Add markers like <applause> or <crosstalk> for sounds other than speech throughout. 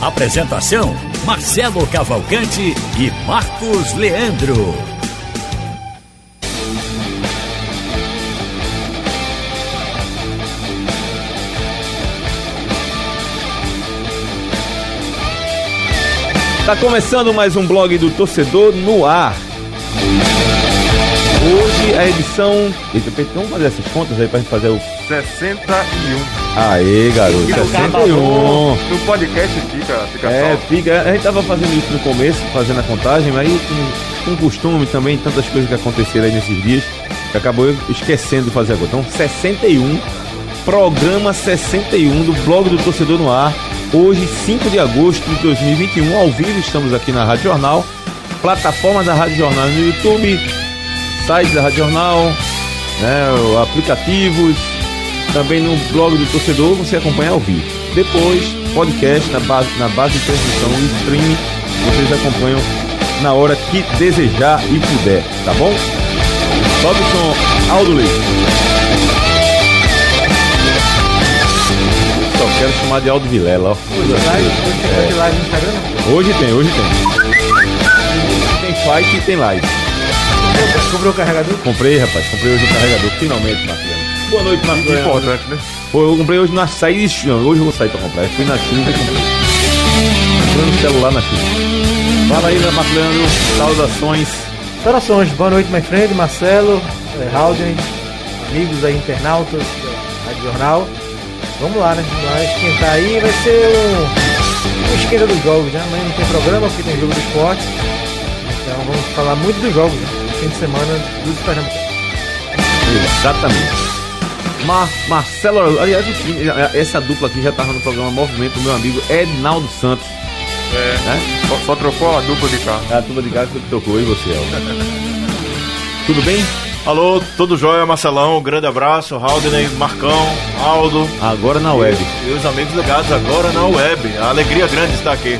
Apresentação: Marcelo Cavalcante e Marcos Leandro. Tá começando mais um blog do torcedor no ar. Hoje a edição. Vamos fazer essas contas aí pra gente fazer o. 61. Aê, garoto, E no 61. No podcast fica, fica É, só. fica. A gente tava fazendo isso no começo, fazendo a contagem, mas aí com, com costume também, tantas coisas que aconteceram aí nesses dias, que acabou esquecendo de fazer agora. Então, 61, programa 61 do blog do torcedor no ar. Hoje, 5 de agosto de 2021, ao vivo, estamos aqui na Rádio Jornal, plataforma da Rádio Jornal no YouTube, site da Rádio Jornal, né, aplicativos, também no blog do torcedor você acompanha ao vivo. Depois, podcast na base, na base de transmissão e streaming, vocês acompanham na hora que desejar e puder, tá bom? Sobe o som, Aldo Leite. Só quero chamar de Aldo Vilela, ó. Hoje tem, hoje tem. Tem fight e tem live. Comprou o carregador? Comprei, rapaz, comprei hoje o carregador, finalmente, Marcelo. Boa noite, Marcelo. Importante, né? Pô, eu comprei hoje na saída. Hoje eu vou sair pra comprar. Eu fui na chuva e comprei. Comprando o celular na chuva. Fala aí, Marcos Leandro. Saudações. Saudações, boa noite, my friend, Marcelo, eh, Halden, amigos aí, internautas da Rádio Jornal. Vamos lá, né? Vamos lá esquentar aí, vai ser um, um esquenta dos jogos, né? Amanhã não tem programa porque tem jogo do esporte. Então vamos falar muito dos jogos, né? Fim de semana dos Pernambucanos. Exatamente. Mar Marcelo, aliás, o time- essa dupla aqui já tava no programa Movimento, meu amigo Ednaldo Santos. É. Né? Só, só trocou a dupla de carro. A dupla de casa que tocou e você, Elton. <laughs> Tudo bem? Alô, tudo jóia, Marcelão? Um grande abraço, Haldney, Marcão, Aldo. Agora na web. E os amigos ligados agora na web. A alegria grande está aqui.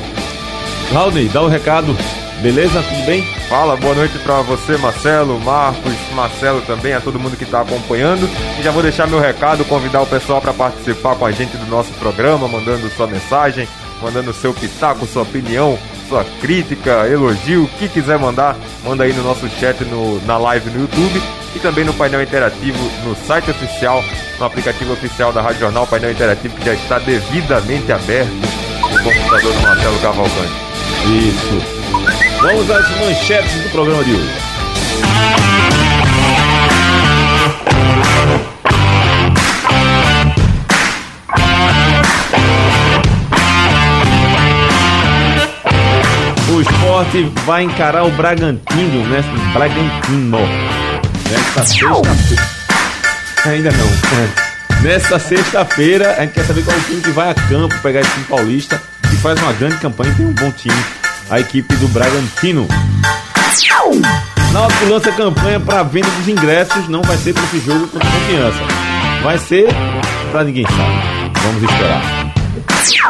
Raul, dá o recado. Beleza? Tudo bem? Fala, boa noite pra você, Marcelo, Marcos, Marcelo também, a todo mundo que tá acompanhando. E já vou deixar meu recado, convidar o pessoal para participar com a gente do nosso programa, mandando sua mensagem, mandando seu pitaco, sua opinião, sua crítica, elogio, o que quiser mandar, manda aí no nosso chat no, na live no YouTube e também no painel interativo no site oficial, no aplicativo oficial da Rádio Jornal, painel interativo que já está devidamente aberto no computador do Marcelo Cavalcante. Isso. Vamos às manchetes do programa de hoje. O esporte vai encarar o Bragantino, né? Bragantino. Nessa sexta-feira. Ainda não. <laughs> É. Nessa sexta-feira, a gente quer saber qual é o time que vai a campo pegar esse time paulista e faz uma grande campanha tem um bom time. A equipe do Bragantino. Náutico lança campanha para venda dos ingressos, não vai ser para esse jogo a confiança. Vai ser para ninguém sabe. Vamos esperar.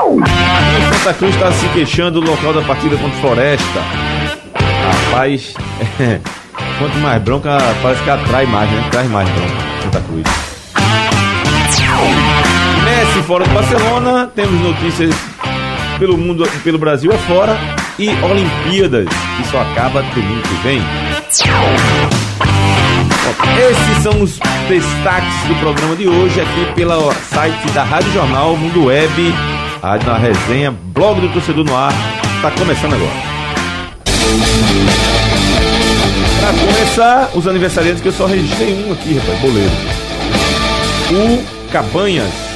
O Santa Cruz está se queixando do local da partida contra o Floresta. Rapaz, <laughs> quanto mais bronca, parece que atrai mais, né? Traz mais bronca. Santa Cruz. Messi fora do Barcelona, temos notícias pelo mundo, pelo Brasil afora e Olimpíadas, só acaba domingo que vem. Esses são os destaques do programa de hoje aqui pelo site da Rádio Jornal Mundo Web, Rádio na Resenha, blog do Torcedor no Ar, está começando agora. Para começar, os aniversariantes que eu só registrei um aqui, rapaz, boleiro. O Cabanhas.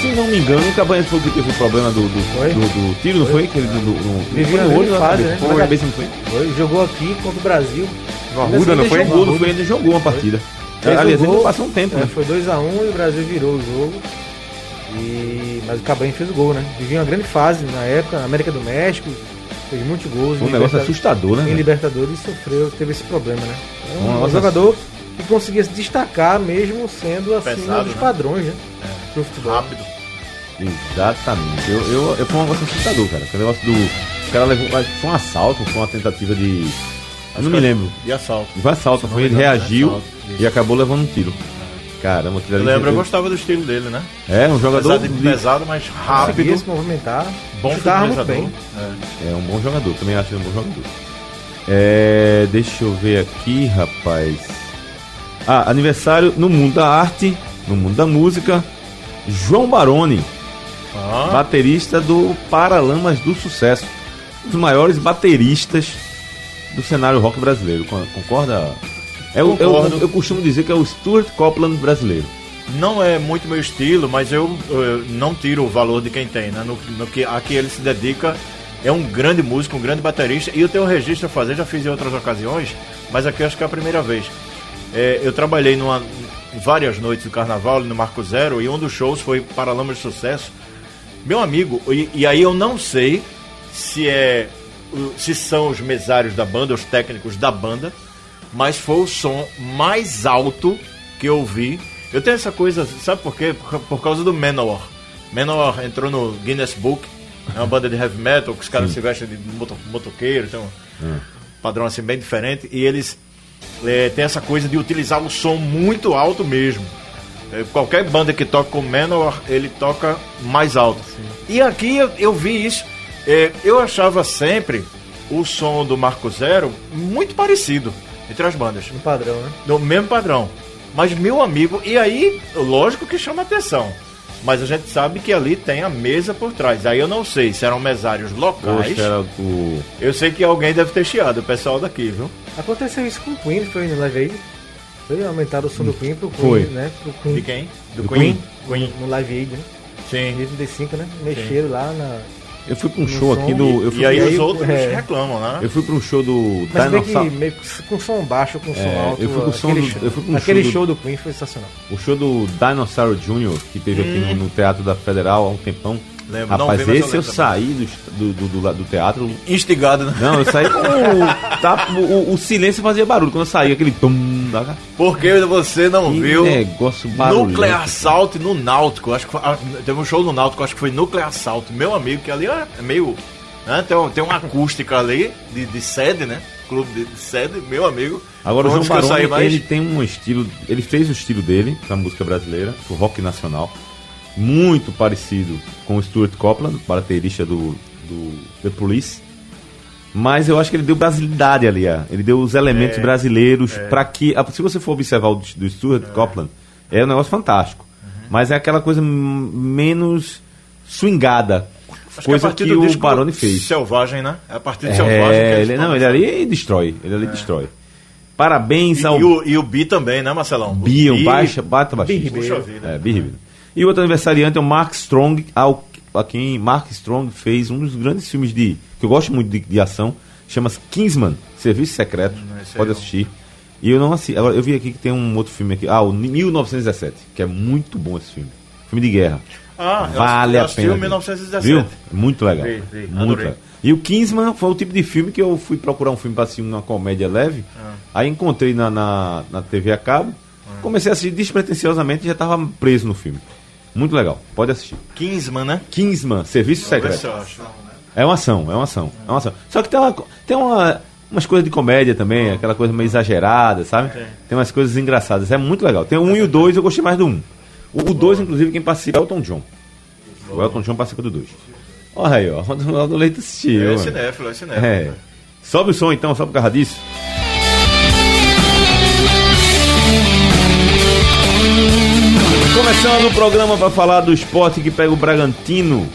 Se não me engano, o Cabanhas foi o que teve o problema do, do, do- do tiro, não foi? Aquele do, do, Vivia no olho fase, cabeça. né? Foi cabeça, não foi? Foi, jogou aqui contra o Brasil. No Arruda, não Ele foi? jogou, não foi? Ele jogou uma partida. Fez Aliás, o ele gol. passou um tempo, É, né? foi 2x1 e o Brasil virou o jogo. E... Mas o Cabanha fez o gol, né? Vivia uma grande fase na época, na América do México. fez muitos gols. Foi um negócio assustador, né? Em? Libertadores sofreu, teve esse problema, né? É Um um, negócio jogador que conseguia se destacar mesmo sendo acima Pesado, dos né? padrões, né? Do futebol. Rápido. Exatamente. Eu, eu, eu, foi um negócio assustador, cara. Foi um negócio do. O cara levou. Foi um assalto, foi uma tentativa de. Eu não me lembro. E assalto. Foi assalto, foi, ele reagiu assalto, e acabou levando um tiro. Caramba, aquilo Eu lembro, eu gostava do estilo dele, né? É, um jogador. Apesar de pesado, mas rápido. Conseguia se movimentar. Bom chutava bem. É um bom jogador, também acho ele um bom jogador. É, deixa eu ver aqui, rapaz. Ah, aniversário no mundo da arte, no mundo da música. João Baroni, Ah, baterista do Paralamas do Sucesso. Um dos maiores bateristas do cenário rock brasileiro. Con- Concorda? É o- eu, Concordo. eu costumo dizer que é o Stuart Copeland brasileiro. não é muito meu estilo, mas eu, eh, não tiro o valor de quem tem, né? No, no que, a que ele se dedica. É um grande músico, um grande baterista. E eu tenho um registro a fazer, já fiz em outras ocasiões, mas aqui eu acho que é a primeira vez. É, eu trabalhei numa, várias noites do carnaval no Marco Zero e um dos shows foi Paralamas de Sucesso. Meu amigo, e, e aí eu não sei se é se são os mesários da banda, os técnicos da banda, mas foi o som mais alto que eu vi. Eu tenho essa coisa, sabe por quê? Por, por causa do Manowar. Manowar entrou no Guinness Book, é uma banda de heavy metal, que os caras se vestem de moto, motoqueiro, tem um padrão assim bem diferente, e eles é, têm essa coisa de utilizar o som muito alto mesmo. É, qualquer banda que toca com Manowar, ele toca mais alto. E aqui eu, eu vi isso. É, eu achava sempre o som do Marco Zero muito parecido entre as bandas. No padrão, né? No mesmo padrão. Mas meu amigo, e aí, lógico que chama atenção. Mas a gente sabe que ali tem a mesa por trás. Aí eu não sei se eram mesários locais. Poxa, era o. Eu sei que alguém deve ter chiado, o pessoal daqui, viu? Aconteceu isso com o Queen, foi no Live Aid. Foi aumentar o som do Queen pro Queen, Foi. né? Pro Queen. De quem? Do, Do Queen? Queen. No Live Aid, né? Sim. Mesmo D5, né? Mexeram lá na. Eu fui pra um No show som. aqui do. Eu fui, E aí aí, os outros é. reclamam, né? eu fui pra um show do Mas que meio que com som baixo, com som É, alto. eu fui com som aquele do- show, eu fui com o aquele show show, do- do Queen foi sensacional. O show do Dinosaur Jr., que teve aqui no, no Teatro da Federal há um tempão. Lembro, Rapaz, vi, eu esse eu saí do, do, do, teatro. Instigado, né? Não, eu saí com. o, <laughs> tá, o- o silêncio fazia barulho. Quando eu saí, aquele. Tum, da- Porque você não que viu negócio barulhento. Nuclear Assault no Náutico. Acho que foi- ah, teve um show no Náutico, acho que foi Nuclear Assault. Meu amigo, que ali é meio. né, tem, um- tem uma acústica ali de, de sede, né? Clube de, de sede, meu amigo. Agora o João Baroni, mais. ele tem um estilo, ele fez o estilo dele na música brasileira, o rock nacional, muito parecido com o Stuart Copeland, baterista do, do The Police. Mas eu acho que ele deu brasilidade ali, ó. ele deu os elementos É, brasileiros pra que, ah, se você for observar o do, do Stuart Copeland, é um negócio fantástico. Uhum. Mas é aquela coisa menos swingada, Acho coisa é que, do o Baroni fez. Selvagem, né? É a partir de Selvagem. que É, ele, não, ele ali destrói, ele ali destrói. Parabéns E, ao e o, e o Bi também, né, Marcelão? Bi, um Bi- baixa, bata baixista. Ribeiro. Puxa vida. É, Bi Ribeiro. E o outro aniversariante é o Mark Strong, ao, a quem Mark Strong fez um dos grandes filmes de que eu gosto muito de, de ação, chama-se Kingsman, Serviço Secreto. Hum, Pode não. assistir. E eu não assisti. Agora eu vi aqui que tem um outro filme aqui, ah, o 1917, que é muito bom esse filme. Filme de guerra. Ah, eu vale assisti- eu a pena. o ver. 1917. Viu? Muito legal. Vi, vi, muito legal. E o Kingsman foi o tipo de filme que eu fui procurar um filme para assistir uma comédia leve. Ah. Aí encontrei na, na, na TV a cabo. Comecei a assistir despretensiosamente e já estava preso no filme. Muito legal. Pode assistir. Kingsman, né? Kingsman, Serviço ver se Secreto. eu acho. É uma ação, é uma ação. É uma ação. Só que tem, uma, tem uma, umas coisas de comédia também, aquela coisa meio exagerada, sabe? Tem. Tem umas coisas engraçadas. É muito legal. Tem o um e o dois, eu gostei mais do um. O 2, inclusive, quem participa é o Elton John. O Elton John participa do 2. Olha aí, ó. <laughs> O Ronaldo Leite assistiu. É cinéfilo, é cinéfilo. É. Sobe o som então, só por causa disso. Começando o programa para falar do esporte que pega o Bragantino.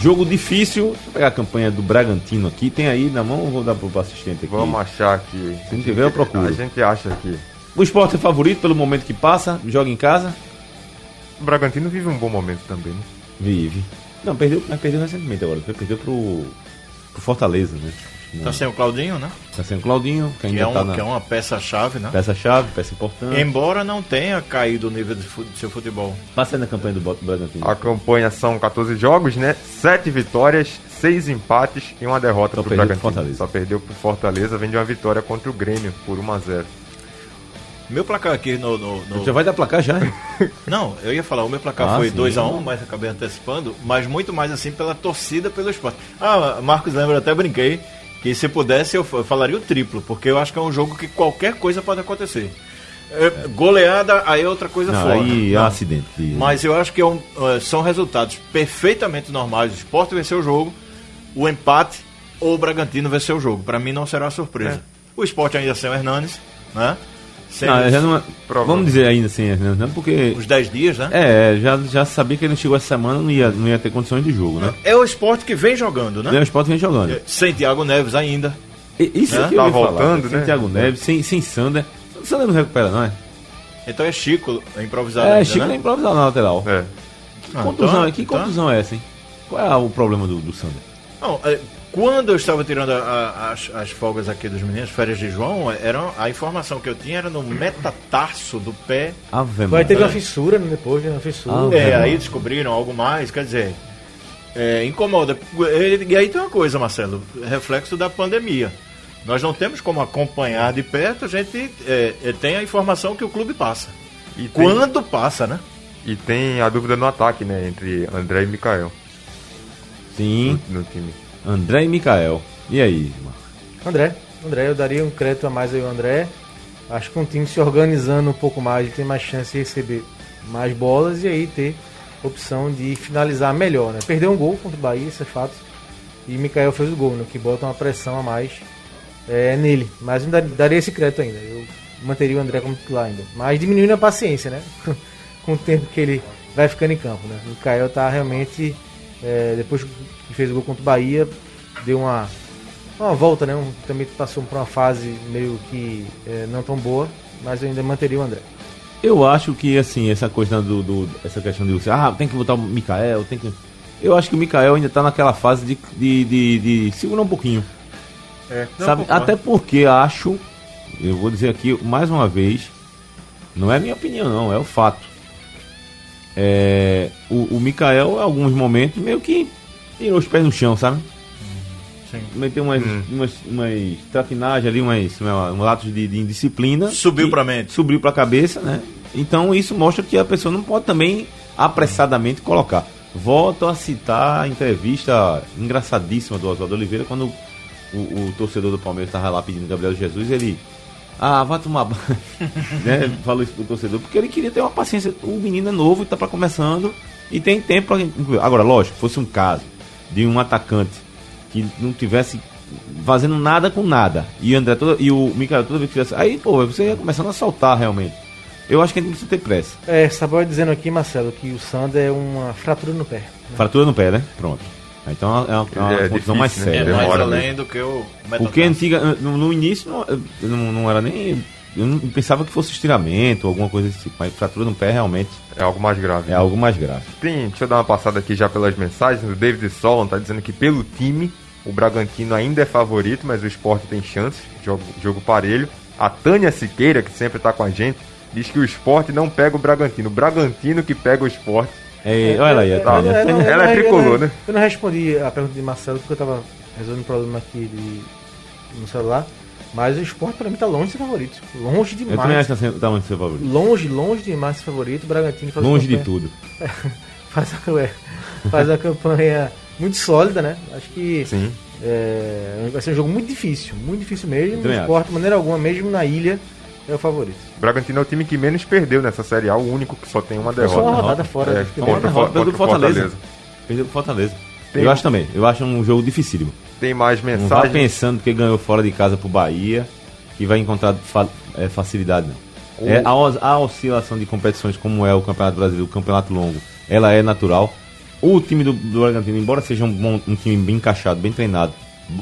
Jogo difícil. Deixa eu pegar a campanha do Bragantino aqui. Tem aí na mão ou vou dar pro assistente aqui? Vamos achar aqui. Se não tiver, eu procuro. A gente acha aqui. O esporte é favorito pelo momento que passa. Joga em casa. O Bragantino vive um bom momento também. né? Vive. Não, perdeu, mas perdeu recentemente agora. Perdeu pro. pro Fortaleza, né? Tá sem o Claudinho, né? Tá sem o Claudinho, que Que ainda é, um- tá na que é uma peça-chave, né? peça-chave, peça importante. Embora não tenha caído o nível do seu futebol. Passa aí na campanha do Bragantino. A campanha são 14 jogos, né? 7 vitórias, 6 empates e uma derrota Só pro perdeu pro Bragantino. Fortaleza. Só perdeu pro Fortaleza, vem de uma vitória contra o Grêmio por 1 a 0 Meu placar aqui no. no- no- Já vai dar placar já? <laughs> Não, eu ia falar, o meu placar Ah, foi sim. 2x1, mas acabei antecipando, mas muito mais assim pela torcida pelo esporte. Ah, Marcos lembra, até brinquei que se pudesse eu fa- eu falaria o triplo, porque eu acho que é um jogo que qualquer coisa pode acontecer. É, Goleada, aí é outra coisa Não, fora. aí é Não. acidente. Mas eu acho que é um, eh, são resultados perfeitamente normais. O Sport venceu o jogo, o empate ou o Bragantino venceu o jogo. Para mim não será surpresa. O Sport ainda sem o Hernanes, né? Sem Não, já não é-. Vamos dizer ainda assim, né? Não, porque. os 10 dias, né? É, já, já sabia que ele chegou essa semana, não ia, não ia ter condições de jogo, né? É, o Sport que vem jogando, O né? Sport vem jogando. Eh, Sem Thiago Neves ainda. E- Isso Né? aqui eu Tá ia falar, voltando, Sem né? Thiago Neves, sem, sem Sander. Sander não recupera, não é? Então é Chico improvisado É, ainda, Chico né? é improvisado na lateral. É. Ah, Contusão, então- que então- contusão é essa, hein? Qual é o problema do, do Sander? Não, é, quando eu estava tirando a- a- as, as folgas aqui dos meninos, férias de João, era, a informação que eu tinha era no metatarso do pé Ave Vai teve uma fissura, né? Depois de uma fissura. Ah, É, É, aí mano. descobriram algo mais, quer dizer, é, incomoda. E e aí tem uma coisa, Marcelo, reflexo da pandemia. Nós não temos como acompanhar de perto, a gente é, é, tem a informação que o clube passa. E tem, Quando passa, né? e tem a dúvida no ataque, né? Entre André e Mikael Sim, no time. André e Mikael. E aí, Marcos? André, André, eu daria um crédito a mais aí ao André. Acho que um time se organizando um pouco mais, tem mais chance de receber mais bolas e aí ter opção de finalizar melhor, né? Perdeu um gol contra o Bahia, isso é fato. E Mikael fez o gol, né? Que bota uma pressão a mais é, nele. Mas eu dar- daria esse crédito ainda. Eu manteria o André como titular ainda. Mas diminuindo a paciência, né? <laughs> Com o tempo que ele vai ficando em campo, né? O Mikael tá realmente. é, depois fez o gol contra o Bahia, deu uma uma volta, né? Um, também passou por uma fase meio que é, não tão boa, mas eu ainda manteria o André. Eu acho que, assim, essa coisa do, do- essa questão de você, ah, tem que botar o Mikael, tem que. Eu acho que o Mikael ainda tá naquela fase de, de, de, de segurar um pouquinho. É, sabe? Até porque acho, eu vou dizer aqui mais uma vez, não é minha opinião, não, é o fato. É, o, o Mikael, em alguns momentos, meio que tirou os pés no chão, sabe? Sim. Meteu umas, Hum. umas, umas trapinagens ali, umas, um atos de, de indisciplina. Subiu pra mente. Subiu pra cabeça, né? Então isso mostra que a pessoa não pode também apressadamente colocar. Volto a citar a entrevista engraçadíssima do Oswaldo Oliveira quando o, o torcedor do Palmeiras estava lá pedindo Gabriel Jesus, ele. Ah, vai tomar <laughs> banho. né? Falou isso pro torcedor, porque ele queria ter uma paciência. O menino é novo e tá pra começando e tem tempo pra incluir. Agora, lógico, fosse um caso de um atacante que não tivesse fazendo nada com nada. E o André toda, e o Mikael toda vez que fizesse. Aí, pô, você ia começando a saltar realmente. Eu acho que a gente precisa ter pressa. É, Saboy dizendo aqui, Marcelo, que o Sander é uma fratura no pé. Fratura no pé, né? Pronto. Então é uma, é uma é condição difícil, mais né? É séria. mais Demora além do que o Porque antiga, no, no início não, não, não era nem. Eu não pensava que fosse estiramento ou alguma coisa desse tipo, mas fratura no pé realmente É algo mais grave. é algo mais grave. Tem, deixa eu dar uma passada aqui já pelas mensagens. O David Solon tá dizendo que pelo time o Bragantino ainda é favorito, mas o Sport tem chance. Jogo, jogo parelho. A Tânia Siqueira, que sempre tá com a gente, diz que o Sport não pega o Bragantino. O Bragantino que pega o Sport. É, olha aí, a tá. Tânia. eu não- eu Ela é eu tricolor, não- né? Eu não respondi a pergunta de Marcelo porque eu tava resolvendo um problema aqui de- no celular. Mas o esporte pra mim tá longe de ser favorito. Longe Eu também acho demais. que tá tamanho do seu favorito. Longe, longe demais de ser favorito. O Bragantino faz uma Longe de campanha- tudo. <laughs> Faz, a- é, faz uma campanha muito sólida, né? Acho que Sim. é, vai ser um jogo muito difícil. Muito difícil mesmo. O esporte, de maneira alguma, mesmo na ilha, é o favorito. O Bragantino é o time que menos perdeu nessa Série A, o único que só tem uma Foi só derrota. uma rodada fora. É, do futebol. contra, contra o pro Fortaleza. Fortaleza. Perdeu pro Fortaleza. Tem- Eu acho também. Eu acho um jogo dificílimo. Tem mais Não vá mensagens. pensando que ganhou fora de casa pro Bahia, que vai encontrar fa- é, facilidade, não. É, a, a oscilação de competições, como é o Campeonato Brasileiro, o Campeonato Longo, ela é natural. O time do, do Bragantino, embora seja um, bom, um time bem encaixado, bem treinado,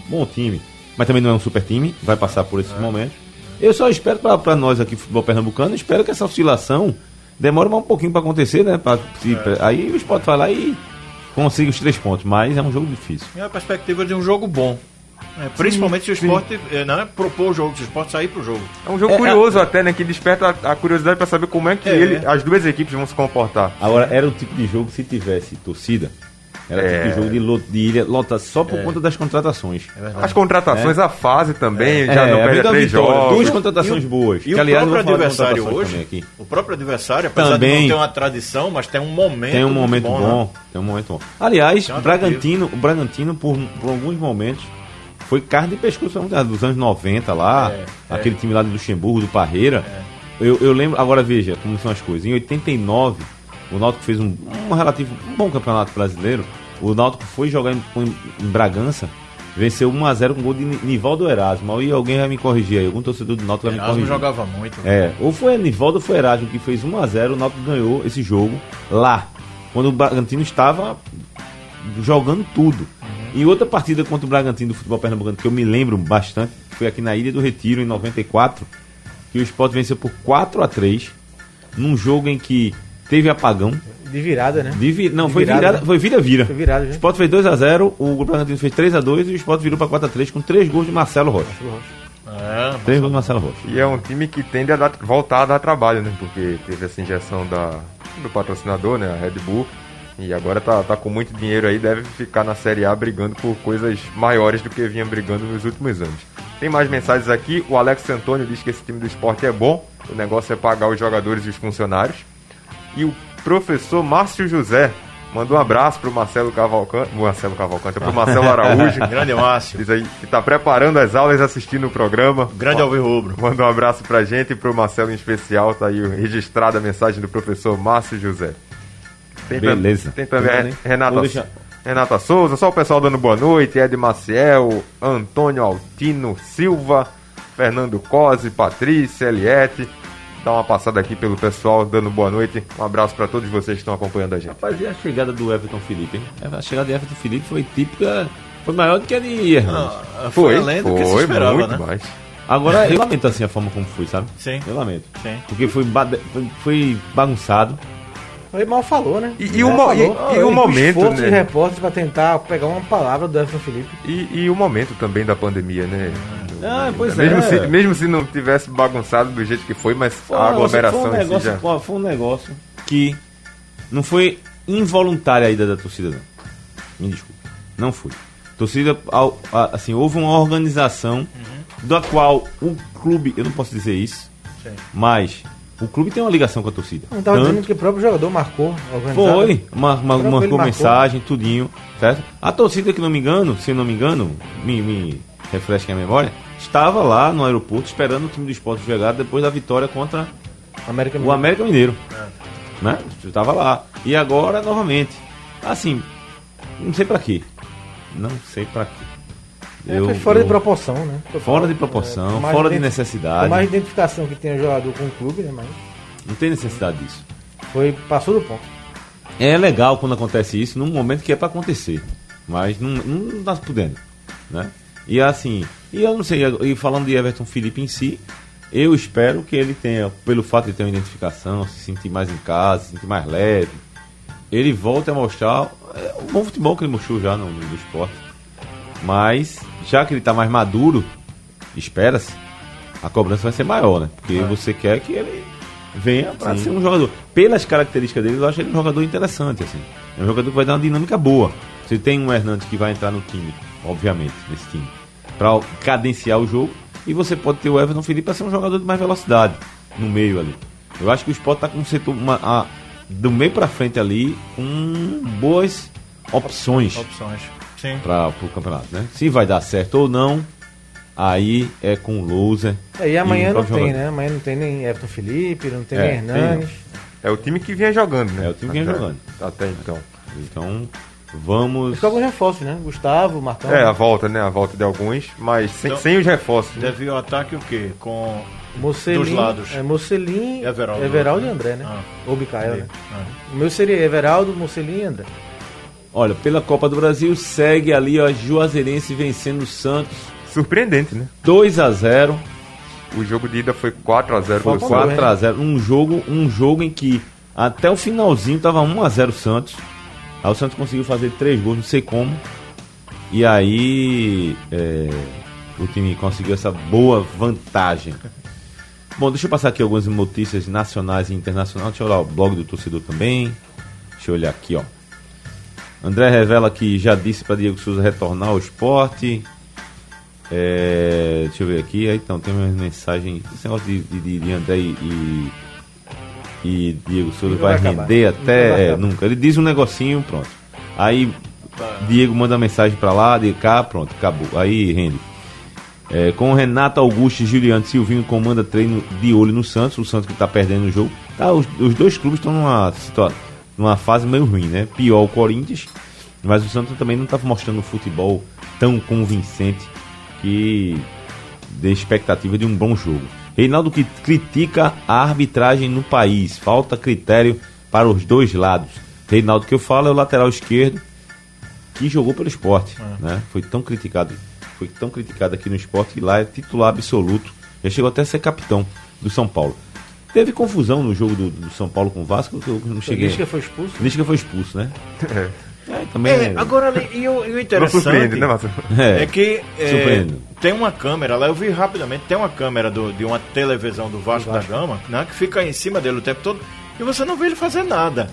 bom time, mas também não é um super time, vai passar por esses momentos. Eu só espero para nós aqui, futebol pernambucano, espero que essa oscilação demore mais um pouquinho para acontecer, né? Pra, se- pra- aí o Sport vai lá e consiga os três pontos, mas é um jogo difícil. É a perspectiva de um jogo bom. É, principalmente se o esporte é, não é propor o jogo, se o esporte sair pro jogo. É um jogo É, curioso até, né? Que desperta a, a curiosidade pra saber como é que É. ele, as duas equipes vão se comportar. Agora, era o tipo de jogo, se tivesse torcida, era o É. tipo de jogo de, lo- de ilha lotada só por conta das contratações. É. As contratações, a fase também, já não É, perde a três vitória, jogos. duas contratações boas. E que, o aliás, próprio de adversário hoje, o próprio adversário, apesar de Também. não ter uma tradição, mas tem um momento Tem um momento bom, né? tem um momento bom. Aliás, um Bragantino, o Bragantino por, por alguns momentos foi carne de pescoço dos anos 90 lá, É, aquele time lá de Luxemburgo, do Parreira. Eu, eu lembro, agora veja como são as coisas. Em 89, o Náutico fez um, um relativo um bom campeonato brasileiro. O Náutico foi jogar em, em- em Bragança, venceu 1x0 com gol de Ni- Nivaldo Erasmo. Aí alguém vai me corrigir aí, algum torcedor do Náutico vai me Erasmo corrigir. jogava muito. É, ou foi Nivaldo ou foi Erasmo que fez 1x0, o Náutico ganhou esse jogo lá, quando o Bragantino estava jogando tudo. E outra partida contra o Bragantino do futebol pernambucano que eu me lembro bastante, foi aqui na Ilha do Retiro em 94, que o Sport venceu por 4 a 3 num jogo em que teve apagão. De virada, né? de vi- não, De foi virada, virada, né? foi vira-vira. Foi virada, O já. Sport fez 2 a 0 o Bragantino fez 3 a 2 e o Sport virou para 4 a 3 com três gols de Marcelo Rocha. É, Três gols de Marcelo Rocha. E é um time que tende a dar- voltar a dar trabalho, né? Porque teve essa injeção da, do patrocinador, né? A Red Bull. E agora tá, tá com muito dinheiro aí, deve ficar na Série A brigando por coisas maiores do que vinha brigando nos últimos anos. Tem mais mensagens aqui. O Alex Antônio diz que esse time do esporte é bom. O negócio é pagar os jogadores e os funcionários. E o professor Márcio José mandou um abraço pro Marcelo Cavalcante. Marcelo Cavalcante, pro Marcelo Araújo. <laughs> grande Márcio, Diz aí que tá preparando as aulas e assistindo o programa. grande Alves Rubro. Manda um abraço pra gente e pro Marcelo em especial. Tá aí registrada a mensagem do professor Márcio José. Tem Beleza. Tem também a? Renata, deixar- Renata Souza, só o pessoal dando boa noite. Ed Maciel, Antônio Altino Silva, Fernando Cosi, Patrícia, Eliette. Dá uma passada aqui pelo pessoal dando boa noite. Um abraço pra todos vocês que estão acompanhando a gente. Rapaz, e a chegada do Everton Felipe, hein? A chegada de Everton Felipe foi típica, foi maior do que a de Hernandes. Ah, foi além do que se esperava, muito né? mais. Agora, eu lamento assim a forma como foi, sabe? Sim. Eu lamento. Sim. Porque foi, foi, foi bagunçado. Ele mal falou, né? E- e Mal o mo- e- falou. e o momento, esforço né? de repórteres pra tentar pegar uma palavra do Everton Felipe. E, e o momento também da pandemia, né? Ah, pois mesmo, é. Se, mesmo se não tivesse bagunçado do jeito que foi, mas Foi a um negócio- aglomeração foi um em si negócio, já... pô, foi um negócio que não foi involuntária a ida da torcida, não. Me desculpe. Não foi. Torcida, assim, houve uma organização da qual o clube, eu não posso dizer isso, Sim. mas o clube tem uma ligação com a torcida. Não tava Tanto- dizendo que o próprio jogador marcou. Foi, uma, uma, Próprio ele marcou marcou. mensagem, tudinho, certo? A torcida, que não me engano, se eu não me engano, me, me refresque a memória, estava lá no aeroporto esperando o time do esporte jogar depois da vitória contra América o. América Mineiro. Né? Estava lá. E agora, novamente. Assim, não sei pra quê. Não sei pra quê. É, foi fora de proporção, né? Fora de proporção, É, fora de necessidade. Mais identificação que tenha o jogador com o clube, né? Mas Não tem necessidade disso. foi, passou do ponto. É legal quando acontece isso num momento que é pra acontecer. Mas não, não tá podendo. Né? E assim, e eu não sei, e falando de Everton Felipe em si, eu espero que ele tenha, pelo fato de ter uma identificação, se sentir mais em casa, se sentir mais leve, ele volte a mostrar é, o bom futebol que ele mostrou já no, no esporte. Mas, já que ele tá mais maduro, espera-se, a cobrança vai ser maior, né? Porque você quer que ele venha para ser um jogador. Pelas características dele, eu acho ele um jogador interessante, assim. É um jogador que vai dar uma dinâmica boa. Você tem um Hernandes que vai entrar no time, obviamente, nesse time, para cadenciar o jogo. E você pode ter o Everton Felipe para ser um jogador de mais velocidade no meio ali. Eu acho que o Sport tá com um setor uma, a- do meio para frente ali com boas opções Opções. Sim. para o campeonato, né? Se vai dar certo ou não, aí é com o loser. É, e amanhã o não tem, jogador. né? Amanhã não tem nem Everton Felipe, não tem É, nem Hernanes. É o time que vinha jogando, né? É o time que vinha Até- jogando. Até então. Então, vamos. Ficou alguns reforços, né? Gustavo, Marcão. É, a volta, né? A volta de alguns, mas sem, Então- sem os reforços. Né? Deve o ataque o quê? Com. Mocelin, Dos lados. É, Mocelin, Everaldo. Everaldo e André, né? Ah. Ou Bicael, né? Ah. O meu seria Everaldo, Mocelin e André. Olha, pela Copa do Brasil segue ali a Juazeirense vencendo o Santos Surpreendente, né? 2 a 0 O jogo de ida foi 4x0 Foi pro com Santos. dois, 4 a 0 um jogo, um jogo em que até o finalzinho tava 1 a 0 Santos. Aí o Santos conseguiu fazer três gols, não sei como. E aí é, o time conseguiu essa boa vantagem. Bom, deixa eu passar aqui algumas notícias nacionais e internacionais. Deixa eu olhar o blog do torcedor também. Deixa eu olhar aqui, ó. André revela que já disse para Diego Souza retornar ao esporte. É, deixa eu ver aqui. Então, tem uma mensagem. Esse negócio de, de, de André e, e Diego Souza vai, vai render até. É, nunca. Ele diz um negocinho, pronto. Aí Diego manda mensagem para lá, de cá, pronto, acabou. Aí rende. É, com Renato Augusto e Juliano Silvinho comanda treino de olho no Santos, o Santos que está perdendo o jogo. Tá, os, os dois clubes estão numa, numa fase meio ruim, né? Pior o Corinthians, mas o Santos também não está mostrando um futebol tão convincente que dê expectativa de um bom jogo. Reinaldo que critica a arbitragem no país, falta critério para os dois lados. Reinaldo que eu falo é o lateral esquerdo que jogou pelo esporte, é. né? Foi tão criticado foi tão criticado aqui no esporte que lá é titular absoluto. Já chegou até a ser capitão do São Paulo. Teve confusão no jogo do, do São Paulo com o Vasco, que eu não cheguei. Lisca foi expulso? Lisca foi expulso, né? É. <laughs> É, também é, é... Agora, e o, e o interessante né, é, é que é, tem uma câmera lá, eu vi rapidamente, tem uma câmera do, de uma televisão do Vasco, Vasco. da Gama, né, que fica em cima dele o tempo todo, e você não vê ele fazer nada.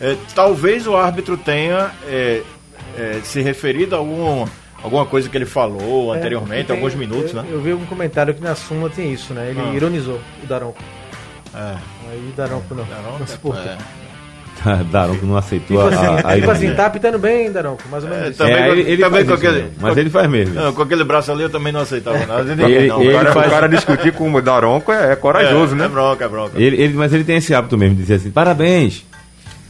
É, talvez o árbitro tenha é, se referido a algum alguma coisa que ele falou é, anteriormente, tem, alguns minutos, eu, né? Eu vi um comentário que na Suma tem isso, né? Ele ah. ironizou o Daronco. É. Aí o Daronco não. Daronco, não se é. <laughs> Daronco não aceitou tipo assim, a, a Tipo assim, tá apitando bem, Daronco, mais ou menos. É, também, é, ele, ele também com aquele, mas ele faz mesmo. Não, com aquele braço ali eu também não aceitava nada. Ele, não, ele o, cara, faz... o, cara, discutir com o Daronco é, é corajoso, é, né? É bronca, é bronca. Ele, ele, mas ele tem esse hábito mesmo de dizer assim: parabéns,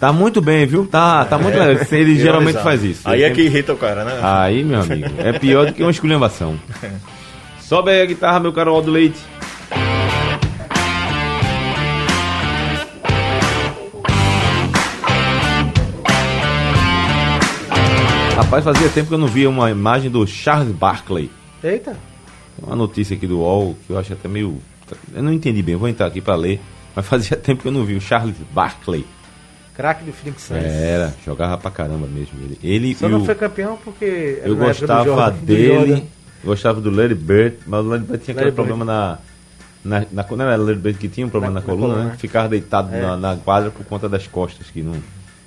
Tá muito bem, viu? Tá, tá muito legal. Ele geralmente faz isso. Aí é que irrita o cara, né? Aí, meu amigo, é pior do que uma esculhambação. <laughs> Sobe aí a guitarra, meu caro Aldo Leite. Rapaz, fazia tempo que eu não via uma imagem do Charles Barkley. Eita. Uma notícia aqui do UOL que eu acho até meio. Eu não entendi bem, vou entrar aqui para ler. Mas <laughs> fazia tempo que eu não vi o Charles Barkley. Craque do Phoenix Suns. Era, jogava pra caramba mesmo. Ele, ele Só não o... foi campeão porque. Eu gostava Jordan, dele, gostava do Larry Bird, mas o Larry Bird tinha aquele problema na. Na, na, não era Larry Bird que tinha um problema na, na coluna, coluna, né? Ficava deitado é. na, na, quadra por conta das costas, que não,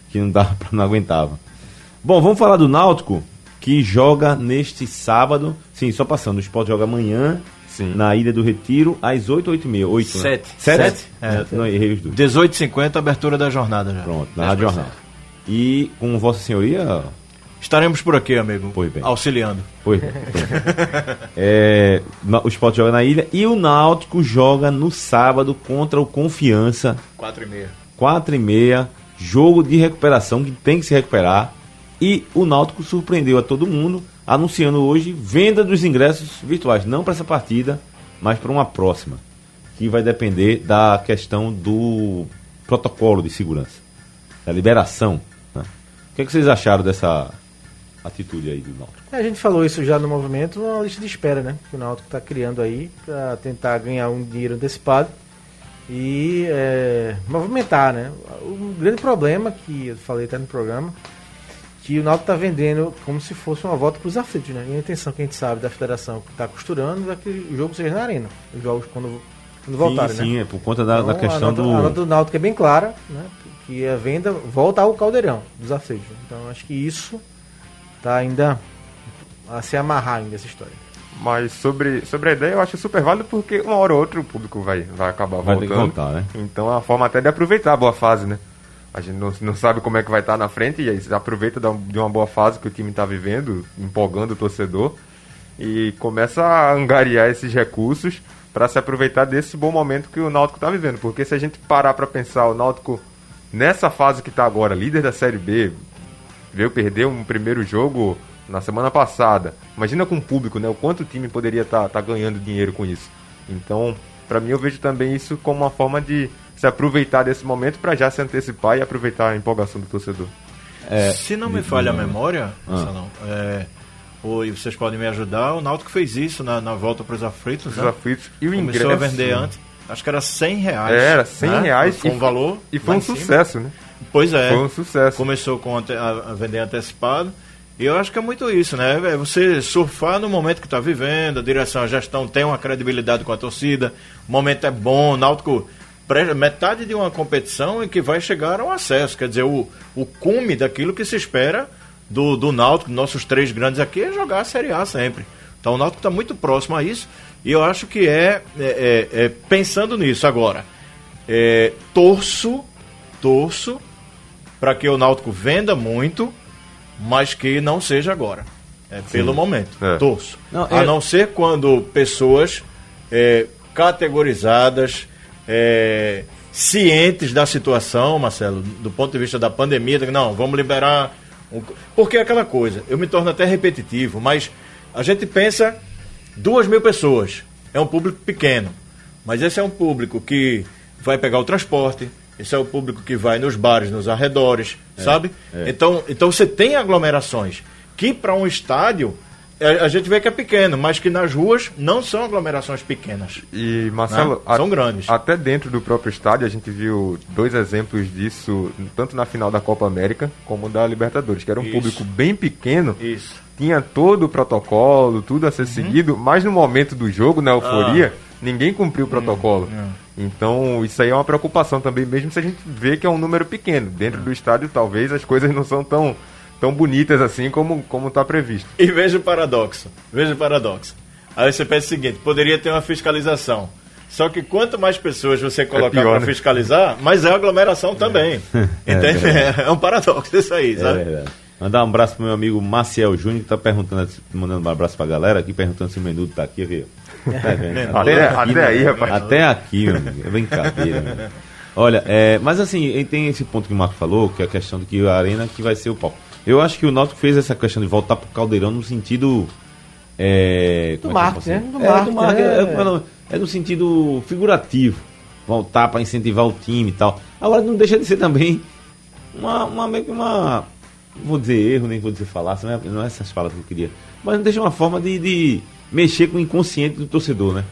que não dava, <laughs> não aguentava. Bom, vamos falar do Náutico, que joga neste sábado. Sim, só passando, o Sport joga amanhã Sim. na Ilha do Retiro, às 8 8 h 8 7. 7? 7? É, não errei os dois. 18 50 abertura da jornada já. Pronto, na Rádio Jornal. E com Vossa Senhoria... Estaremos por aqui, amigo. Pois bem. Auxiliando. Pois bem. <laughs> é, o Sport joga na ilha e o Náutico joga no sábado contra o Confiança. 4 e meia. 4 e meia. Jogo de recuperação que tem que se recuperar. E o Náutico surpreendeu a todo mundo anunciando hoje venda dos ingressos virtuais, não para essa partida, mas para uma próxima, que vai depender da questão do protocolo de segurança, da liberação. Né? O que, é que vocês acharam dessa atitude aí do Náutico? É, a gente falou isso já no movimento, uma lista de espera, né? Que o Náutico está criando aí para tentar ganhar um dinheiro antecipado e é, movimentar, né? O grande problema que eu falei até no programa que o Náutico está vendendo como se fosse uma volta para os aflitos, né? E a intenção que a gente sabe da federação que está costurando é que o jogo seja na arena. Os jogos quando, quando voltarem, sim, né? Sim, é por conta da, então, da questão a nota, do... A nota do Náutico é bem clara, né? Que a venda volta ao caldeirão dos aflitos. Então acho que isso está ainda a se amarrar ainda essa história. Mas sobre, sobre a ideia eu acho super válido porque uma hora ou outra o público vai, vai acabar vai voltando. Voltar, né? Então é a forma até de aproveitar a boa fase, né? A gente não, não sabe como é que vai estar na frente, e aí aproveita de uma boa fase que o time está vivendo, empolgando o torcedor, e começa a angariar esses recursos para se aproveitar desse bom momento que o Náutico está vivendo. Porque se a gente parar para pensar, o Náutico nessa fase que está agora, líder da Série B, veio perder um primeiro jogo na semana passada. Imagina com o público, né? O quanto o time poderia estar tá, tá ganhando dinheiro com isso. Então, para mim, eu vejo também isso como uma forma de se aproveitar desse momento para já se antecipar e aproveitar a empolgação do torcedor. É, se não me falha a memória, ah. não, é, ou, vocês podem me ajudar, o Náutico fez isso na, na volta para os aflitos. Os né? aflitos e o Começou ingresso. a vender antes, acho que era 100 reais. Era 100 né? reais. Foi um valor. E foi um sucesso, né? Pois é. Foi um sucesso. Começou com ante- a, a vender antecipado. E eu acho que é muito isso, né? É você surfar no momento que está vivendo, a direção, a gestão tem uma credibilidade com a torcida, o momento é bom, o Náutico metade de uma competição em que vai chegar ao acesso, quer dizer, o, o cume daquilo que se espera do, do Náutico, nossos três grandes aqui, é jogar a Série A sempre. Então o Náutico está muito próximo a isso e eu acho que é, é- é- é pensando nisso agora. é, torço, torço para que o Náutico venda muito, mas que não seja agora. É, pelo momento. É. Torço. Não, A é- não ser quando pessoas é, categorizadas, é, cientes da situação, Marcelo, do ponto de vista da pandemia, não, vamos liberar. um- Porque é aquela coisa, eu me torno até repetitivo, mas a gente pensa duas mil pessoas. É um público pequeno. Mas esse é um público que vai pegar o transporte, esse é o público que vai nos bares, nos arredores, sabe? Então, então você tem aglomerações que para um estádio a, a gente vê que é pequeno, mas que nas ruas não são aglomerações pequenas. E, Marcelo, Né? São grandes. até dentro do próprio estádio a gente viu dois exemplos disso, tanto na final da Copa América como da Libertadores, que era um Isso. público bem pequeno, Isso. tinha todo o protocolo, tudo a ser seguido, mas no momento do jogo, na euforia, ninguém cumpriu o protocolo. Então, isso aí é uma preocupação também, mesmo se a gente vê que é um número pequeno. Dentro do estádio, talvez as coisas não são tão, tão bonitas assim como como está previsto. E veja o paradoxo. Veja o paradoxo. Aí você pensa o seguinte: poderia ter uma fiscalização. Só que quanto mais pessoas você colocar pior, para né? fiscalizar, mais é aglomeração também. <laughs> Entende? <laughs> É, um paradoxo isso aí, É sabe? verdade. Mandar um abraço pro meu amigo Maciel Júnior, que tá perguntando, mandando um abraço pra galera aqui, perguntando se o menudo tá aqui, viu? Tá vendo? <laughs> Até, aqui, até aí, né? rapaz. Até aqui, meu amigo. É brincadeira. meu amigo. Olha, é, mas assim, tem esse ponto que o Marco falou, que é a questão de que a arena que vai ser o palco. Eu acho que o Náutico fez essa questão de voltar pro Caldeirão no sentido. É, Do é posso né? Do É, do é, é, é no sentido figurativo. Voltar para incentivar o time e tal. Agora não deixa de ser também uma, uma meio que uma. Não vou dizer erro, nem vou dizer falácia, não é, não é essas palavras que eu queria. Mas não deixa uma forma de, de mexer com o inconsciente do torcedor, né?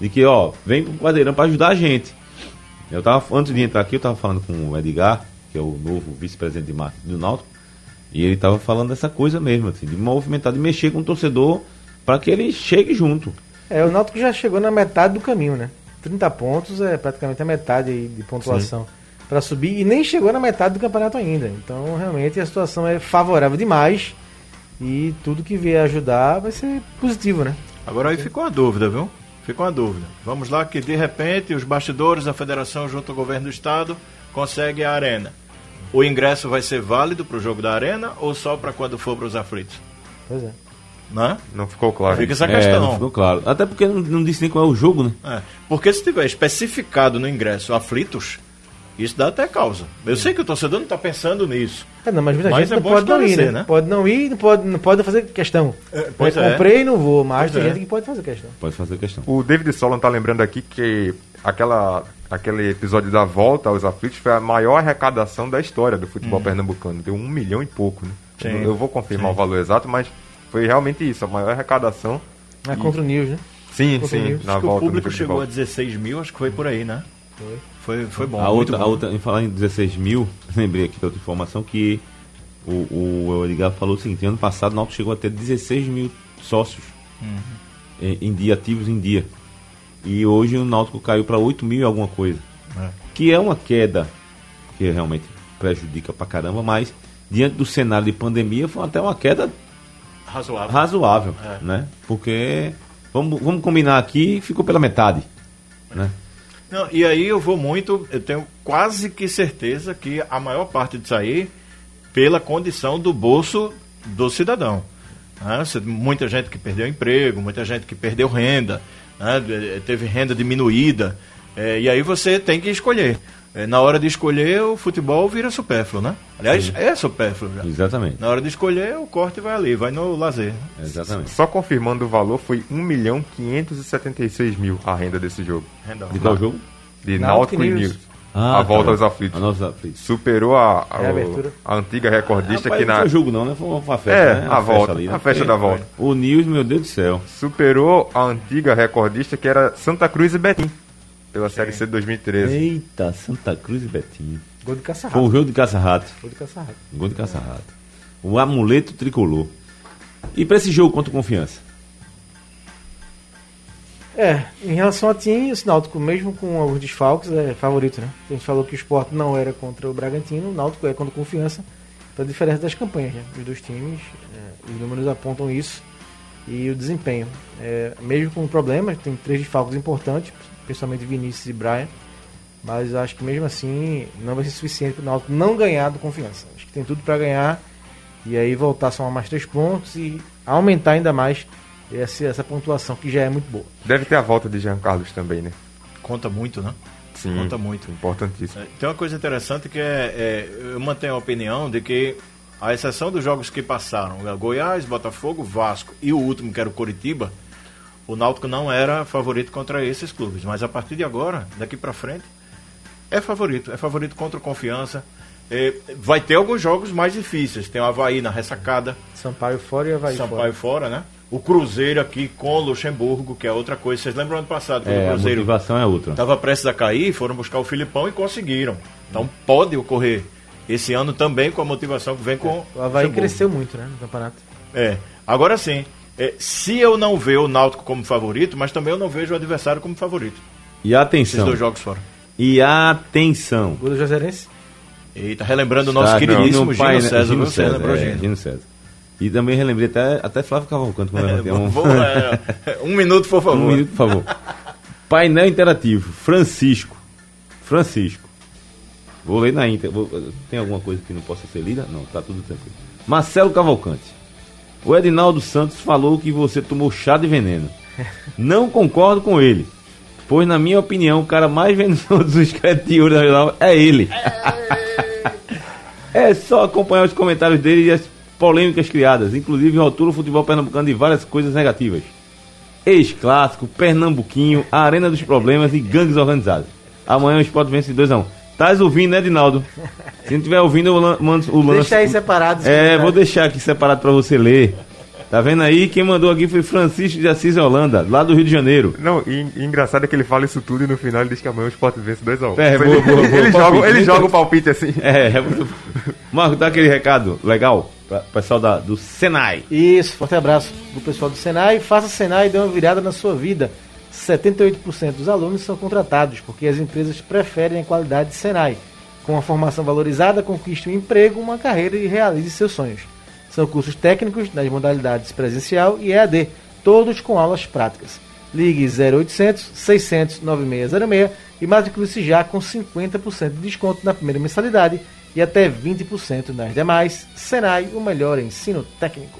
De que, ó, vem pro quadreirão para ajudar a gente. Eu tava, antes de entrar aqui, eu tava falando com o Edgar, que é o novo vice-presidente de marketing do Náutico, e ele tava falando dessa coisa mesmo, assim, de movimentar, de mexer com o torcedor para que ele chegue junto. É, o Náutico já chegou na metade do caminho, né? 30 pontos é praticamente a metade de pontuação para subir e nem chegou na metade do campeonato ainda. Então, realmente a situação é favorável demais e tudo que vier ajudar vai ser positivo, né? Agora aí ficou uma dúvida, viu? Ficou uma dúvida. Vamos lá que de repente os bastidores da federação junto ao governo do estado conseguem a arena. O ingresso vai ser válido para o jogo da arena ou só para quando for para os aflitos? Pois é. Né? Não ficou claro. Fica essa É, questão. não ficou claro. Até porque não, não disse nem qual é o jogo, né? É, porque se tiver especificado no ingresso aflitos, isso dá até causa. Eu sei que o torcedor não está pensando nisso. É, não, mas muita Mas gente é não pode não ir, né? né? Pode não ir, não pode, não pode fazer questão. É, pois Eu é. comprei e não vou, mas Pois tem é. gente que pode fazer questão. Pode fazer questão. O David Solon tá lembrando aqui que aquela, aquele episódio da volta aos aflitos foi a maior arrecadação da história do futebol pernambucano. Deu um milhão e pouco, né? Sim. Eu vou confirmar o valor exato, mas foi realmente isso, a maior arrecadação. É contra o News, né? Sim, Contra o sim, News. na Acho que o volta. no público chegou a volta. 16 mil, acho que foi por aí, né? Foi, foi bom. a outra, bom. a outra, em falar em 16 mil, <laughs> lembrei aqui da outra informação que o, o Edgar falou o seguinte: ano passado o Náutico chegou a ter 16 mil sócios Uhum. em, em dia, ativos em dia. E hoje o Náutico caiu para 8 mil e alguma coisa. É. Que é uma queda que realmente prejudica pra caramba, mas diante do cenário de pandemia foi até uma queda Razoável. razoável, É. né? Porque, vamos, vamos combinar aqui, ficou pela metade, né? Não, e aí eu vou muito, eu tenho quase que certeza que a maior parte disso aí pela condição do bolso do cidadão. né? Muita gente que perdeu emprego, muita gente que perdeu renda, né? De- teve renda diminuída, é, e aí você tem que escolher. É, na hora de escolher, o futebol vira supérfluo, né? Aliás, é supérfluo já. Exatamente, Na hora de escolher, o corte vai ali, vai no lazer. exatamente. Só confirmando o valor, foi 1 milhão 576 mil a renda desse jogo. Rendão. De qual jogo? De Náutico Náutico e News. News. Ah, a volta tá. aos aflitos. A nossa aflitos. Superou a, a, É a abertura. a antiga recordista Rapaz, que não na. foi jogo não, né? Foi uma, festa, É, né? a volta, ali, né? a festa da volta. O News, meu Deus do céu. Superou a antiga recordista que era Santa Cruz e Betim. Pela Série C de 2013. Eita, Santa Cruz e Betinho. Gol de caça Foi um jogo de caça-rato. Gol de caça Gol de caça-rato. O amuleto tricolor. E pra esse jogo contra o Confiança? É, em relação a time, o Náutico, mesmo com alguns desfalques, é favorito, né? A gente falou que o Sport não era contra o Bragantino, o Náutico é contra o Confiança, pela diferença das campanhas, né? Os dois times, é, os números apontam isso e o desempenho. É, mesmo com problemas, tem três desfalques importantes, principalmente Vinícius e Brian, mas acho que mesmo assim não vai ser suficiente para o Náutico não ganhar do Confiança. Acho que tem tudo para ganhar e aí voltar a somar mais três pontos e aumentar ainda mais essa, essa pontuação que já é muito boa. Deve ter a volta de Jean Carlos também, né? Conta muito, né? Sim. Conta muito. Importantíssimo. É, Tem uma coisa interessante que é, é, eu mantenho a opinião de que, a exceção dos jogos que passaram, né, Goiás, Botafogo, Vasco e o último, que era o Coritiba, o Náutico não era favorito contra esses clubes. Mas a partir de agora, daqui para frente, é favorito. É favorito contra o Confiança. É, vai ter alguns jogos mais difíceis. Tem o Havaí na ressacada, Sampaio fora e Havaí Sampaio fora, né? O Cruzeiro aqui com o Luxemburgo, que é outra coisa. Vocês lembram ano passado quando o É, a Cruzeiro motivação é outra. estava prestes a cair, foram buscar o Filipão e conseguiram. Então pode ocorrer esse ano também com a motivação que vem com O Havaí Luxemburgo. cresceu muito, né, no campeonato. É. Agora sim, é, se eu não ver o Náutico como favorito, mas também eu não vejo o adversário como favorito. E Esses atenção. dois jogos fora. E atenção. Gol do Juazeirense? Eita, relembrando o nosso queridíssimo Gino pai? César, Gino? Você César, lembrou é. Gino César. E também relembrei até, até Flávio Cavalcante quando É, um, vou- é, um minuto, por favor. <laughs> um minuto, por favor. Painel interativo. Francisco. Francisco. Vou ler na íntegra. Vou- tem alguma coisa que não possa ser lida? Não, tá tudo tranquilo. Marcelo Cavalcante. O Edinaldo Santos falou que você tomou chá de veneno. <laughs> Não concordo com ele. Pois, na minha opinião, o cara mais venenoso dos cretios da regional é ele. É só acompanhar os comentários dele e as polêmicas criadas, inclusive rotula o futebol pernambucano de várias coisas negativas. Ex-clássico, Pernambuquinho, Arena dos Problemas e gangues organizadas. Amanhã o Sport vence 2x1. Tás ouvindo, né, Edinaldo? Se não estiver ouvindo, eu mando o lance. Deixa aí separado. É, vou deixar aqui separado pra você ler. Tá vendo aí? Quem mandou aqui foi Francisco de Assis Holanda, lá do Rio de Janeiro. Não, e, e engraçado é que ele fala isso tudo e no final ele diz que amanhã o Sport vence 2x1. É, boa, ele, boa, boa. ele Palpite. joga, ele joga o palpite assim. É, é muito... Marco, dá aquele recado legal pra pessoal da, do Senai. Isso, forte abraço pro pessoal do Senai. Faça Senai e dê uma virada na sua vida. 78% dos alunos são contratados porque as empresas preferem a qualidade de Senai. Com uma formação valorizada, conquiste um emprego, uma carreira e realize seus sonhos. São cursos técnicos nas modalidades presencial e EAD, todos com aulas práticas. Ligue 0800 600 9606 e matricule-se já com 50% de desconto na primeira mensalidade e até 20% nas demais. Senai, o melhor ensino técnico.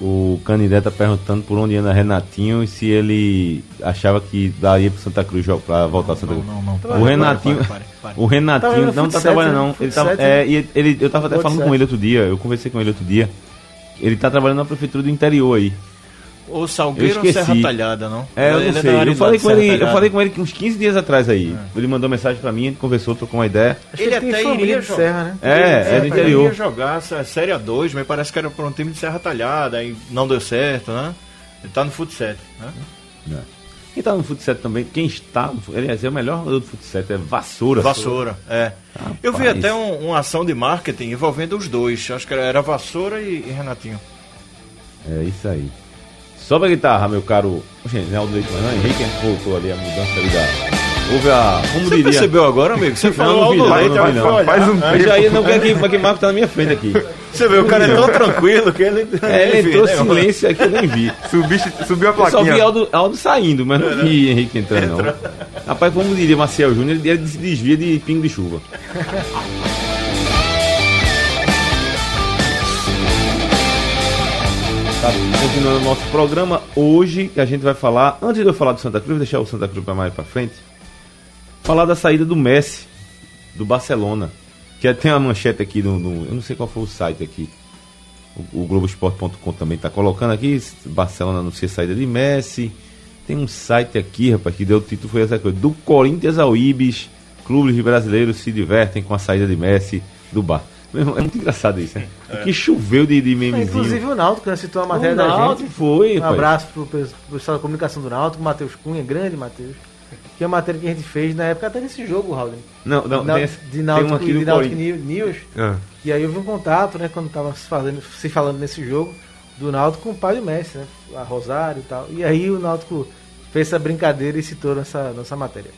O Canindé tá perguntando por onde anda Renatinho e se ele achava que daria pro Santa Cruz pra voltar a Santa Cruz. Não, não. O Renatinho, Pare, pare, pare. o Renatinho no não tá futsal, trabalhando não. Ele Futsal, é, e ele, eu tava até falando com ele outro dia, eu conversei com ele outro dia. Ele tá trabalhando na prefeitura do interior aí. O Salgueiro Eu ou. Serra Talhada, não? É, eu Ele não da sei. Eu Aridade, falei com ele, eu falei com ele uns 15 dias atrás aí. Ele mandou mensagem pra mim, a gente conversou, trocou uma ideia. Acho Ele que tem até iria jogar. Serra, né? É, é do Ele interior. ia jogar essa Série A2, mas parece que era para um time de Serra Talhada, aí não deu certo, né? Ele tá no futsal, né? Quem tá no futsal também, quem está aliás, é o melhor jogador do futsal, é Vassoura. Vassoura, é. Eu vi Rapaz. até um- uma ação de marketing envolvendo os dois. Acho que era, era Vassoura e, e Renatinho. É isso aí. Sobe a guitarra, meu caro. Gente, não é o Leite, mas não, Henrique voltou ali a mudança ali da. Houve a. Como Você diria? percebeu agora, amigo? Você falou não Aldo não, Leite, não não. olhar. Faz um Eu já ia, não quer que, que Marco tá na minha frente aqui. Você vê, o cara é tão tranquilo que ele. É, ele entrou né, silêncio aqui, eu nem vi. Subiste- subiu a Eu só vi Aldo, Aldo saindo, mas não vi Henrique entrando, não. Rapaz, como diria Marcel Júnior, ele se desvia de pingo de chuva. Tá, continuando o nosso programa, hoje a gente vai falar, antes de eu falar do Santa Cruz, deixar o Santa Cruz para mais para frente, falar da saída do Messi, do Barcelona, que tem uma manchete aqui no, no- eu não sei qual foi o site aqui, o, o Globoesporte.com também está colocando aqui, Barcelona anuncia saída de Messi, tem um site aqui, rapaz, que deu o título, foi essa coisa, do Corinthians ao Ibis, clubes brasileiros se divertem com a saída de Messi do Bar. <laughs> É muito engraçado isso, né? Que choveu de, de memezinho. Inclusive o Náutico, né, citou a matéria O da Náutico gente. foi, Um rapaz. abraço pro pro pessoal da comunicação do Náutico, Matheus Cunha, grande Matheus. que é uma matéria que a gente fez na época até desse jogo, Raul. Não, não, tem, esse- de tem Náutico, aqui de Náutico. News. Ah. E aí houve um contato, né, quando tava se, fazendo, se falando nesse jogo, do Náutico com o pai do Messi, né? A Rosário e tal. E aí o Náutico fez essa brincadeira e citou nessa, nessa matéria.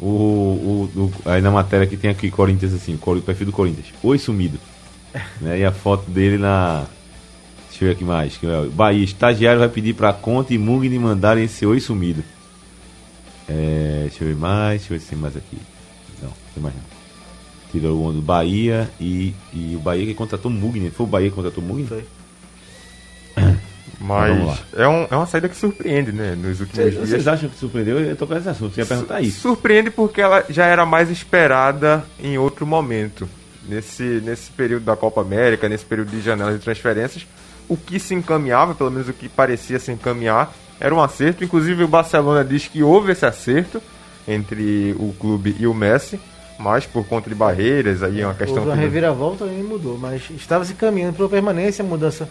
O, o, o- aí na matéria que tem aqui Corinthians assim, o perfil do Corinthians. Oi sumido. <laughs> né? E a foto dele na. Deixa eu ver aqui mais. que é o Bahia, estagiário vai pedir pra Conta e Mugni mandarem esse oi sumido. É, deixa eu ver mais, deixa eu ver se tem mais aqui. Não, tem mais não. Tirou o do Bahia e, e o Bahia que contratou Mugni. Foi o Bahia que contratou Mugni? Foi. <clears throat> Mas é, um- é uma saída que surpreende, né? Nos últimos Vocês, dias. vocês acham que surpreendeu? Eu tô com esse assunto, você ia perguntar isso. Surpreende porque ela já era mais esperada em outro momento. Nesse, nesse período da Copa América, nesse período de janelas de transferências, o que se encaminhava, pelo menos o que parecia se encaminhar, era um acerto. Inclusive o Barcelona diz que houve esse acerto entre o clube e o Messi, mas por conta de barreiras, aí é uma questão Houve uma que- reviravolta e mudou, mas estava se caminhando para permanência, a mudança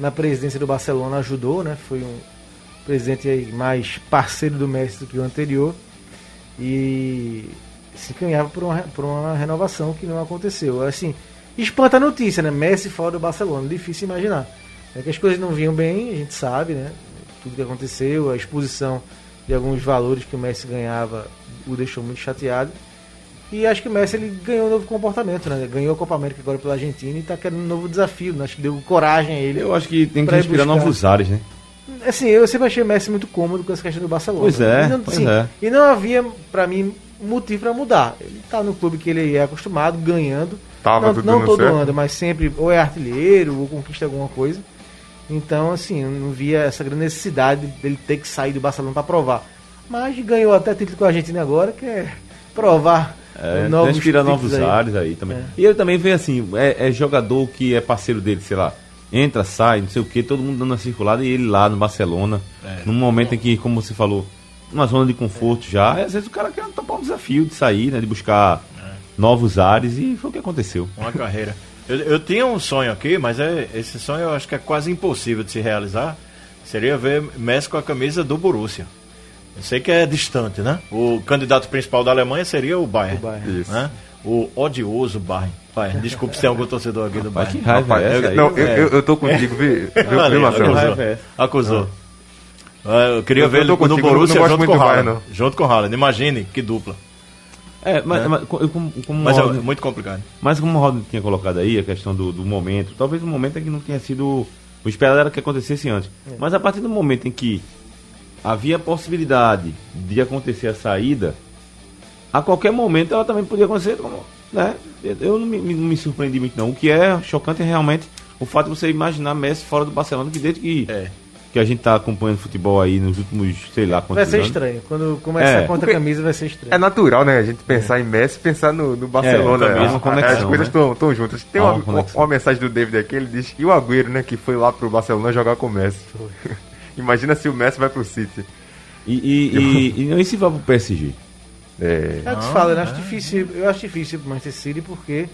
na presidência do Barcelona ajudou, né? Foi um presidente mais parceiro do Messi do que o anterior e se caminhava por uma, por uma renovação que não aconteceu. Assim, espanta a notícia, né? Messi fora do Barcelona, difícil imaginar. É que as coisas não vinham bem, a gente sabe, né? Tudo que aconteceu, a exposição de alguns valores que o Messi ganhava o deixou muito chateado. E acho que o Messi ele ganhou um novo comportamento, né? Ganhou a Copa América agora pela Argentina e tá querendo um novo desafio. Né? Acho que deu coragem a ele. Eu acho que tem que respirar novos ares, né? Assim, eu sempre achei o Messi muito cômodo com essa questão do Barcelona. Pois é, E não, pois assim, é. E não havia, pra mim, motivo pra mudar. Ele tá no clube que ele é acostumado, ganhando. Tava não não todo certo. ano, mas sempre ou é artilheiro ou conquista alguma coisa. Então, assim, eu não via essa grande necessidade dele ter que sair do Barcelona pra provar. Mas ganhou até título com a Argentina agora, que é provar É, novos transpira novos aí. ares aí também. É. E ele também vê assim, é, é jogador que é parceiro dele, sei lá, entra, sai, não sei o que, todo mundo dando uma circulada e ele lá no Barcelona, num momento em que, como você falou, numa zona de conforto já, às vezes o cara quer topar um desafio de sair, né, de buscar novos ares e foi o que aconteceu. Uma carreira. Eu, eu tinha um sonho aqui, mas é, esse sonho eu acho que é quase impossível de se realizar. Seria ver Messi com a camisa do Borussia. Eu sei que é distante, né? O candidato principal da Alemanha seria o Bayern. O Bayern. Né? O odioso Bayern. Bayern. Desculpe se tem algum torcedor aqui do Bayern. que raiva Rapaz, é essa eu- aí? não, eu, É. eu, eu tô contigo, viu, <laughs> Marcelo? acusou. É essa? Acusou. Ah, Eu queria Eu- ver ele no contigo, eu Borussia não gosto junto muito com o do Bayern, Haaland. Junto com o Haaland. Imagine que dupla. É, mas, Né? mas como, como Mas o é Rodney- muito complicado. Mas como o Rodney tinha colocado aí, a questão do, do momento, talvez o momento é que não tenha sido. O esperado era que acontecesse antes. Mas a partir do momento em que havia a possibilidade de acontecer a saída, a qualquer momento ela também podia acontecer. Né? Eu- não me, não me surpreendi muito, não. O que é chocante é realmente o fato de você imaginar Messi fora do Barcelona, que desde que, É. que a gente tá acompanhando futebol aí nos últimos, sei lá, Vai quantos ser anos. estranho. Quando começar É. contra a camisa vai ser estranho. É natural, né? A gente pensar em Messi e pensar no, no Barcelona. também, As- uma conexão, As coisas né? estão juntas. Tem uma, uma uma mensagem do David aqui, ele diz que o Agüero, né, que foi lá pro Barcelona jogar com o Messi. Imagina se o Messi vai pro City. E, e, e, <laughs> e não e se vai pro PSG? É, É o que se fala, né? Acho difícil, eu acho difícil pro Manchester City porque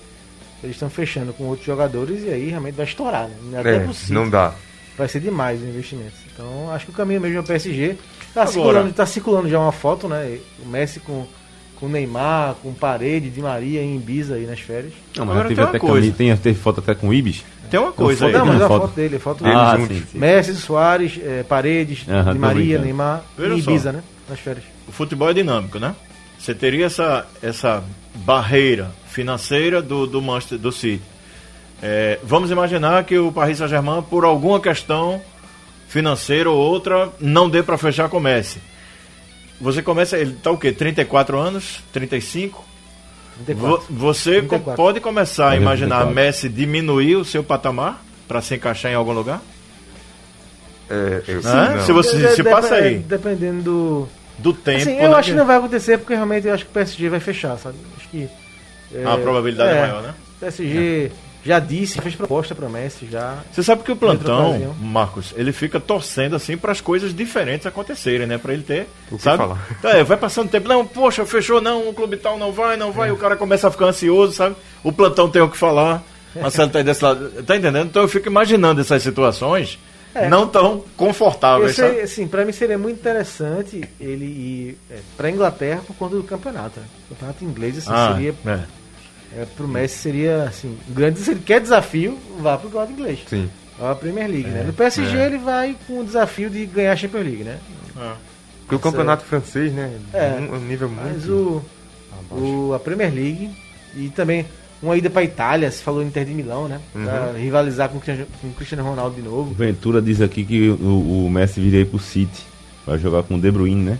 eles estão fechando com outros jogadores e aí realmente vai estourar, né? Até é, pro City não dá. vai ser demais os investimentos. Então acho que o caminho mesmo é o PSG. Tá, Agora- circulando, tá circulando já uma foto, né? O Messi com, com Neymar, com Parede, de Maria em Ibiza aí nas férias. Não, mas Agora teve tem uma até coisa. camisa, tem, teve foto até com o Ibis. Tem uma coisa aí. Não, mas a foto- foto dele, a foto Ah, dele. juntos. sim, sim. Messi, Soares, eh, Paredes, Aham, de Maria. Neymar Veja e só. Ibiza, né? Nas férias. O futebol é dinâmico, né? Você teria essa, essa barreira financeira do, do Manchester do City. É, vamos imaginar que o Paris Saint-Germain, por alguma questão financeira ou outra, não dê para fechar com o Messi. Você começa, ele tá o quê? 34 anos? 35? 34. Vo- Você co- 34. pode começar a é imaginar 34. Messi diminuir o seu patamar para se encaixar em algum lugar? É, eu, Né? não. Se você se passa aí Dependendo do. do tempo. Assim, eu né, acho que não vai acontecer porque realmente eu acho que o PSG vai fechar, sabe? Acho que. é, A probabilidade é maior, né? O PSG já disse, fez proposta para Messi já. Você sabe que o plantão. Marcos, ele fica torcendo assim para as coisas diferentes acontecerem, né? Para ele ter, O que sabe? falar? <laughs> É, vai passando tempo, não, poxa, fechou não, o clube tal não vai, não vai, o cara começa a ficar ansioso, sabe? O plantão tem o que falar. Marcelo tá aí desse lado, tá entendendo? Então eu fico imaginando essas situações É. não tão confortáveis, Esse, sabe? assim, pra mim seria muito interessante ele ir é, pra Inglaterra por conta do campeonato. Né? O campeonato inglês assim, Ah, seria. É. É, pro Messi seria assim, grande. Se ele quer desafio, vá pro campeonato inglês. Sim. Vá pra Premier League, né? No PSG ele vai com o desafio de ganhar a Champions League, né? Porque o campeonato francês, né? É. Um, um nível muito. Mas o, o a Premier League e também uma ida pra Itália, se falou Inter de Milão, né? Pra rivalizar com o Cristiano- com o Cristiano Ronaldo de O novo. Ventura diz aqui que o, o Messi viria aí pro City. Vai jogar com o De Bruyne, né?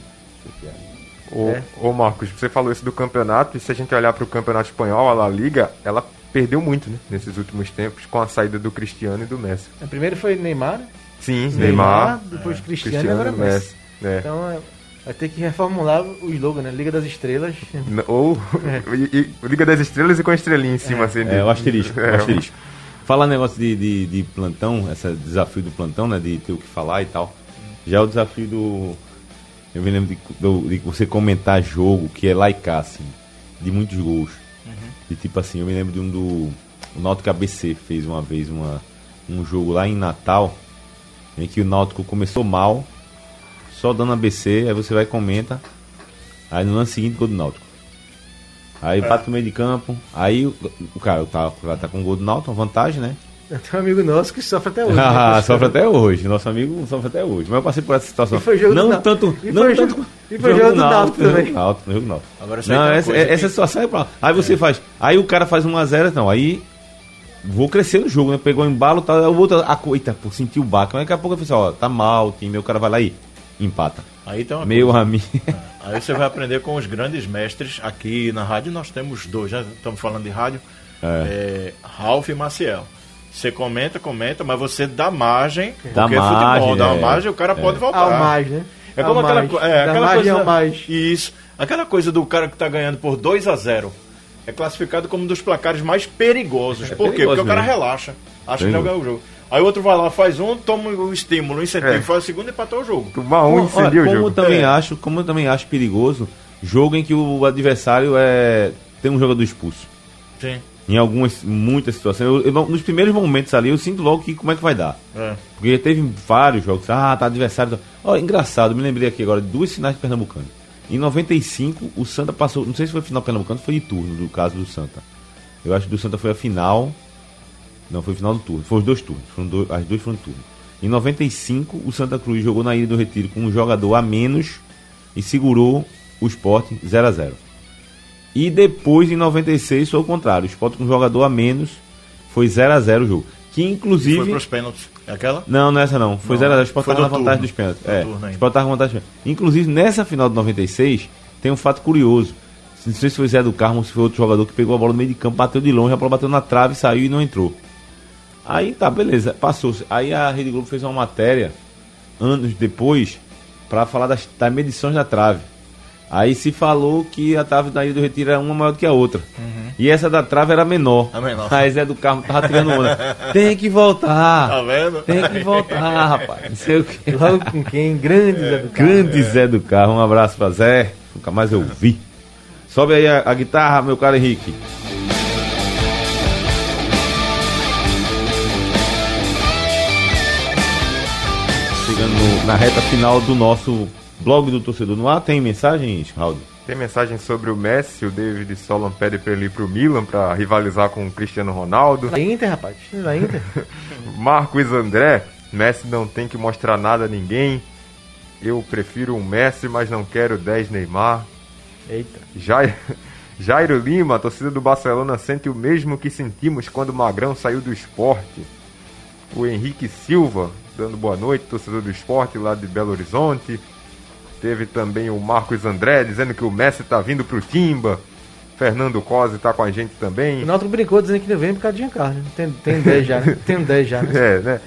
Ô, É. ô Marcos, você falou isso do campeonato, e se a gente olhar para o campeonato espanhol, a La Liga, ela perdeu muito, né? Nesses últimos tempos, com a saída do Cristiano e do Messi. O primeiro foi Neymar, né? Sim, Neymar, depois Cristiano, e agora e Messi. É. Então é, vai ter que reformular o slogan, né? Liga das Estrelas. Ou <laughs> e- e- Liga das Estrelas e com a estrelinha em cima, assim. É, o asterisco. É, o asterisco. Falar negócio de, de, de plantão, esse desafio do plantão, né? De ter o que falar e tal. Já o desafio do. Eu me lembro de, do- de você comentar jogo que é cá, assim, de muitos gols. E tipo assim, eu me lembro de um do. O Náutico ABC fez uma vez uma, um jogo lá em Natal, em que o Náutico começou mal, só dando ABC, aí você vai e comenta. Aí no lance seguinte, gol do Náutico. Aí bate no meio de campo, aí o, o cara tá, o cara tá com o gol do Náutico, uma vantagem, né? Tem um amigo nosso que sofre até hoje. né? <laughs> Ah, sofre até hoje, nosso amigo sofre até hoje. Mas eu passei por essa situação. E foi jogo do não Náutico. tanto, E não foi tanto. jogo- e foi jogo do Náutico jogo também. do Náutico, jogo do Náutico. Agora, Não, tem uma essa, essa que- situação é pra... Aí você faz. Aí o cara faz 1x0, não. Aí vou crescer no jogo, né? Pegou o embalo, tá, o outro. A, co- eita, pô, sentiu o baque. Mas daqui a pouco eu falei assim, ó, tá mal o time, o cara vai lá e empata. Aí tem uma Meu coisa. amigo. <laughs> Aí você vai aprender com os grandes mestres. Aqui na rádio nós temos dois, já estamos falando de rádio. É, Ralph e Maciel. Você comenta, comenta, mas você dá margem. Dá porque margem, futebol, dá uma é. margem, o cara pode voltar. Ao mais, né? É como aquela, é, aquela margem coisa. mais. Isso. Aquela coisa do cara que tá ganhando por 2 a 0 é classificado como um dos placares mais perigosos. por quê? perigoso Porque o cara mesmo. relaxa. Acha que Perigoso. vai ganhar o jogo. Aí o outro vai lá, faz um, toma o estímulo, o incentivo, É. faz o segundo e empatou o jogo. Tomar um Olha, incendia o como jogo. também É. acho, como eu também acho perigoso, jogo em que o adversário é tem um jogador expulso. Sim. Em algumas, muitas situações. Eu- eu não- nos primeiros momentos ali, eu sinto logo que como é que vai dar. É. Porque teve vários jogos. Ah, tá adversário. tá- Ó, engraçado, me lembrei aqui agora de duas finais de Pernambucano. Em 95, o Santa passou. Não sei se foi final Pernambucano, foi de turno, do caso do Santa. Eu acho que do Santa foi a final. Não, foi o final do turno. Foi os dois turnos. Foram dois- as duas foram turno. Em 95, o Santa Cruz jogou na Ilha do Retiro com um jogador a menos e segurou o Sport 0 a 0 E depois, em 96, foi o contrário. O Sport com um jogador a menos foi 0 a 0 o jogo. Que inclusive. Foi pros pênaltis. É aquela? Não, não é essa não. Foi Não, 0x0. O Sport tava na vantagem dos pênaltis. Do É, o. Sport tava na vantagem dos pênaltis. Inclusive, nessa final de 96, tem um fato curioso. Não sei se foi Zé do Carmo ou se foi outro jogador que pegou a bola no meio de campo, bateu de longe, a bola bateu na trave, saiu e não entrou. Aí tá, beleza, passou-se. Aí a Rede Globo fez uma matéria, anos depois, pra falar das, das medições da trave. Aí se falou que a trave da Ilha do Retiro era uma maior do que a outra. E essa da trave era menor. A menor. Aí Zé do Carmo tava tirando onda. <laughs> Tem que voltar. Tá vendo? Tem que voltar, <laughs> rapaz. Não sei o que. Logo com quem? Grande Zé do Carmo. Grande Zé do Carro, um abraço pra Zé. Nunca mais eu vi. Sobe aí a, a guitarra, meu caro Henrique. Chegando no- na reta final do nosso blog do torcedor no ar, tem mensagens, Raul? Tem mensagem sobre o Messi, o David Solon pede pra ele ir pro Milan pra rivalizar com o Cristiano Ronaldo. Da Inter, rapaz. Da Inter. <laughs> Marcos André, Messi não tem que mostrar nada a ninguém. Eu prefiro um Messi, mas não quero 10 Neymar. Eita. Jair, <laughs> Jairo Lima, a torcida do Barcelona sente o mesmo que sentimos quando o Magrão saiu do esporte. O Henrique Silva, dando boa noite, torcedor do esporte lá de Belo Horizonte. Teve também o Marcos André dizendo que o Messi tá vindo pro Timba. Fernando Cosi tá com a gente também. O Náutico brincou dizendo que não vem por causa de Giancarlo. né? Tem, tem 10 já, né? Tem 10 já, né? <laughs> É, né?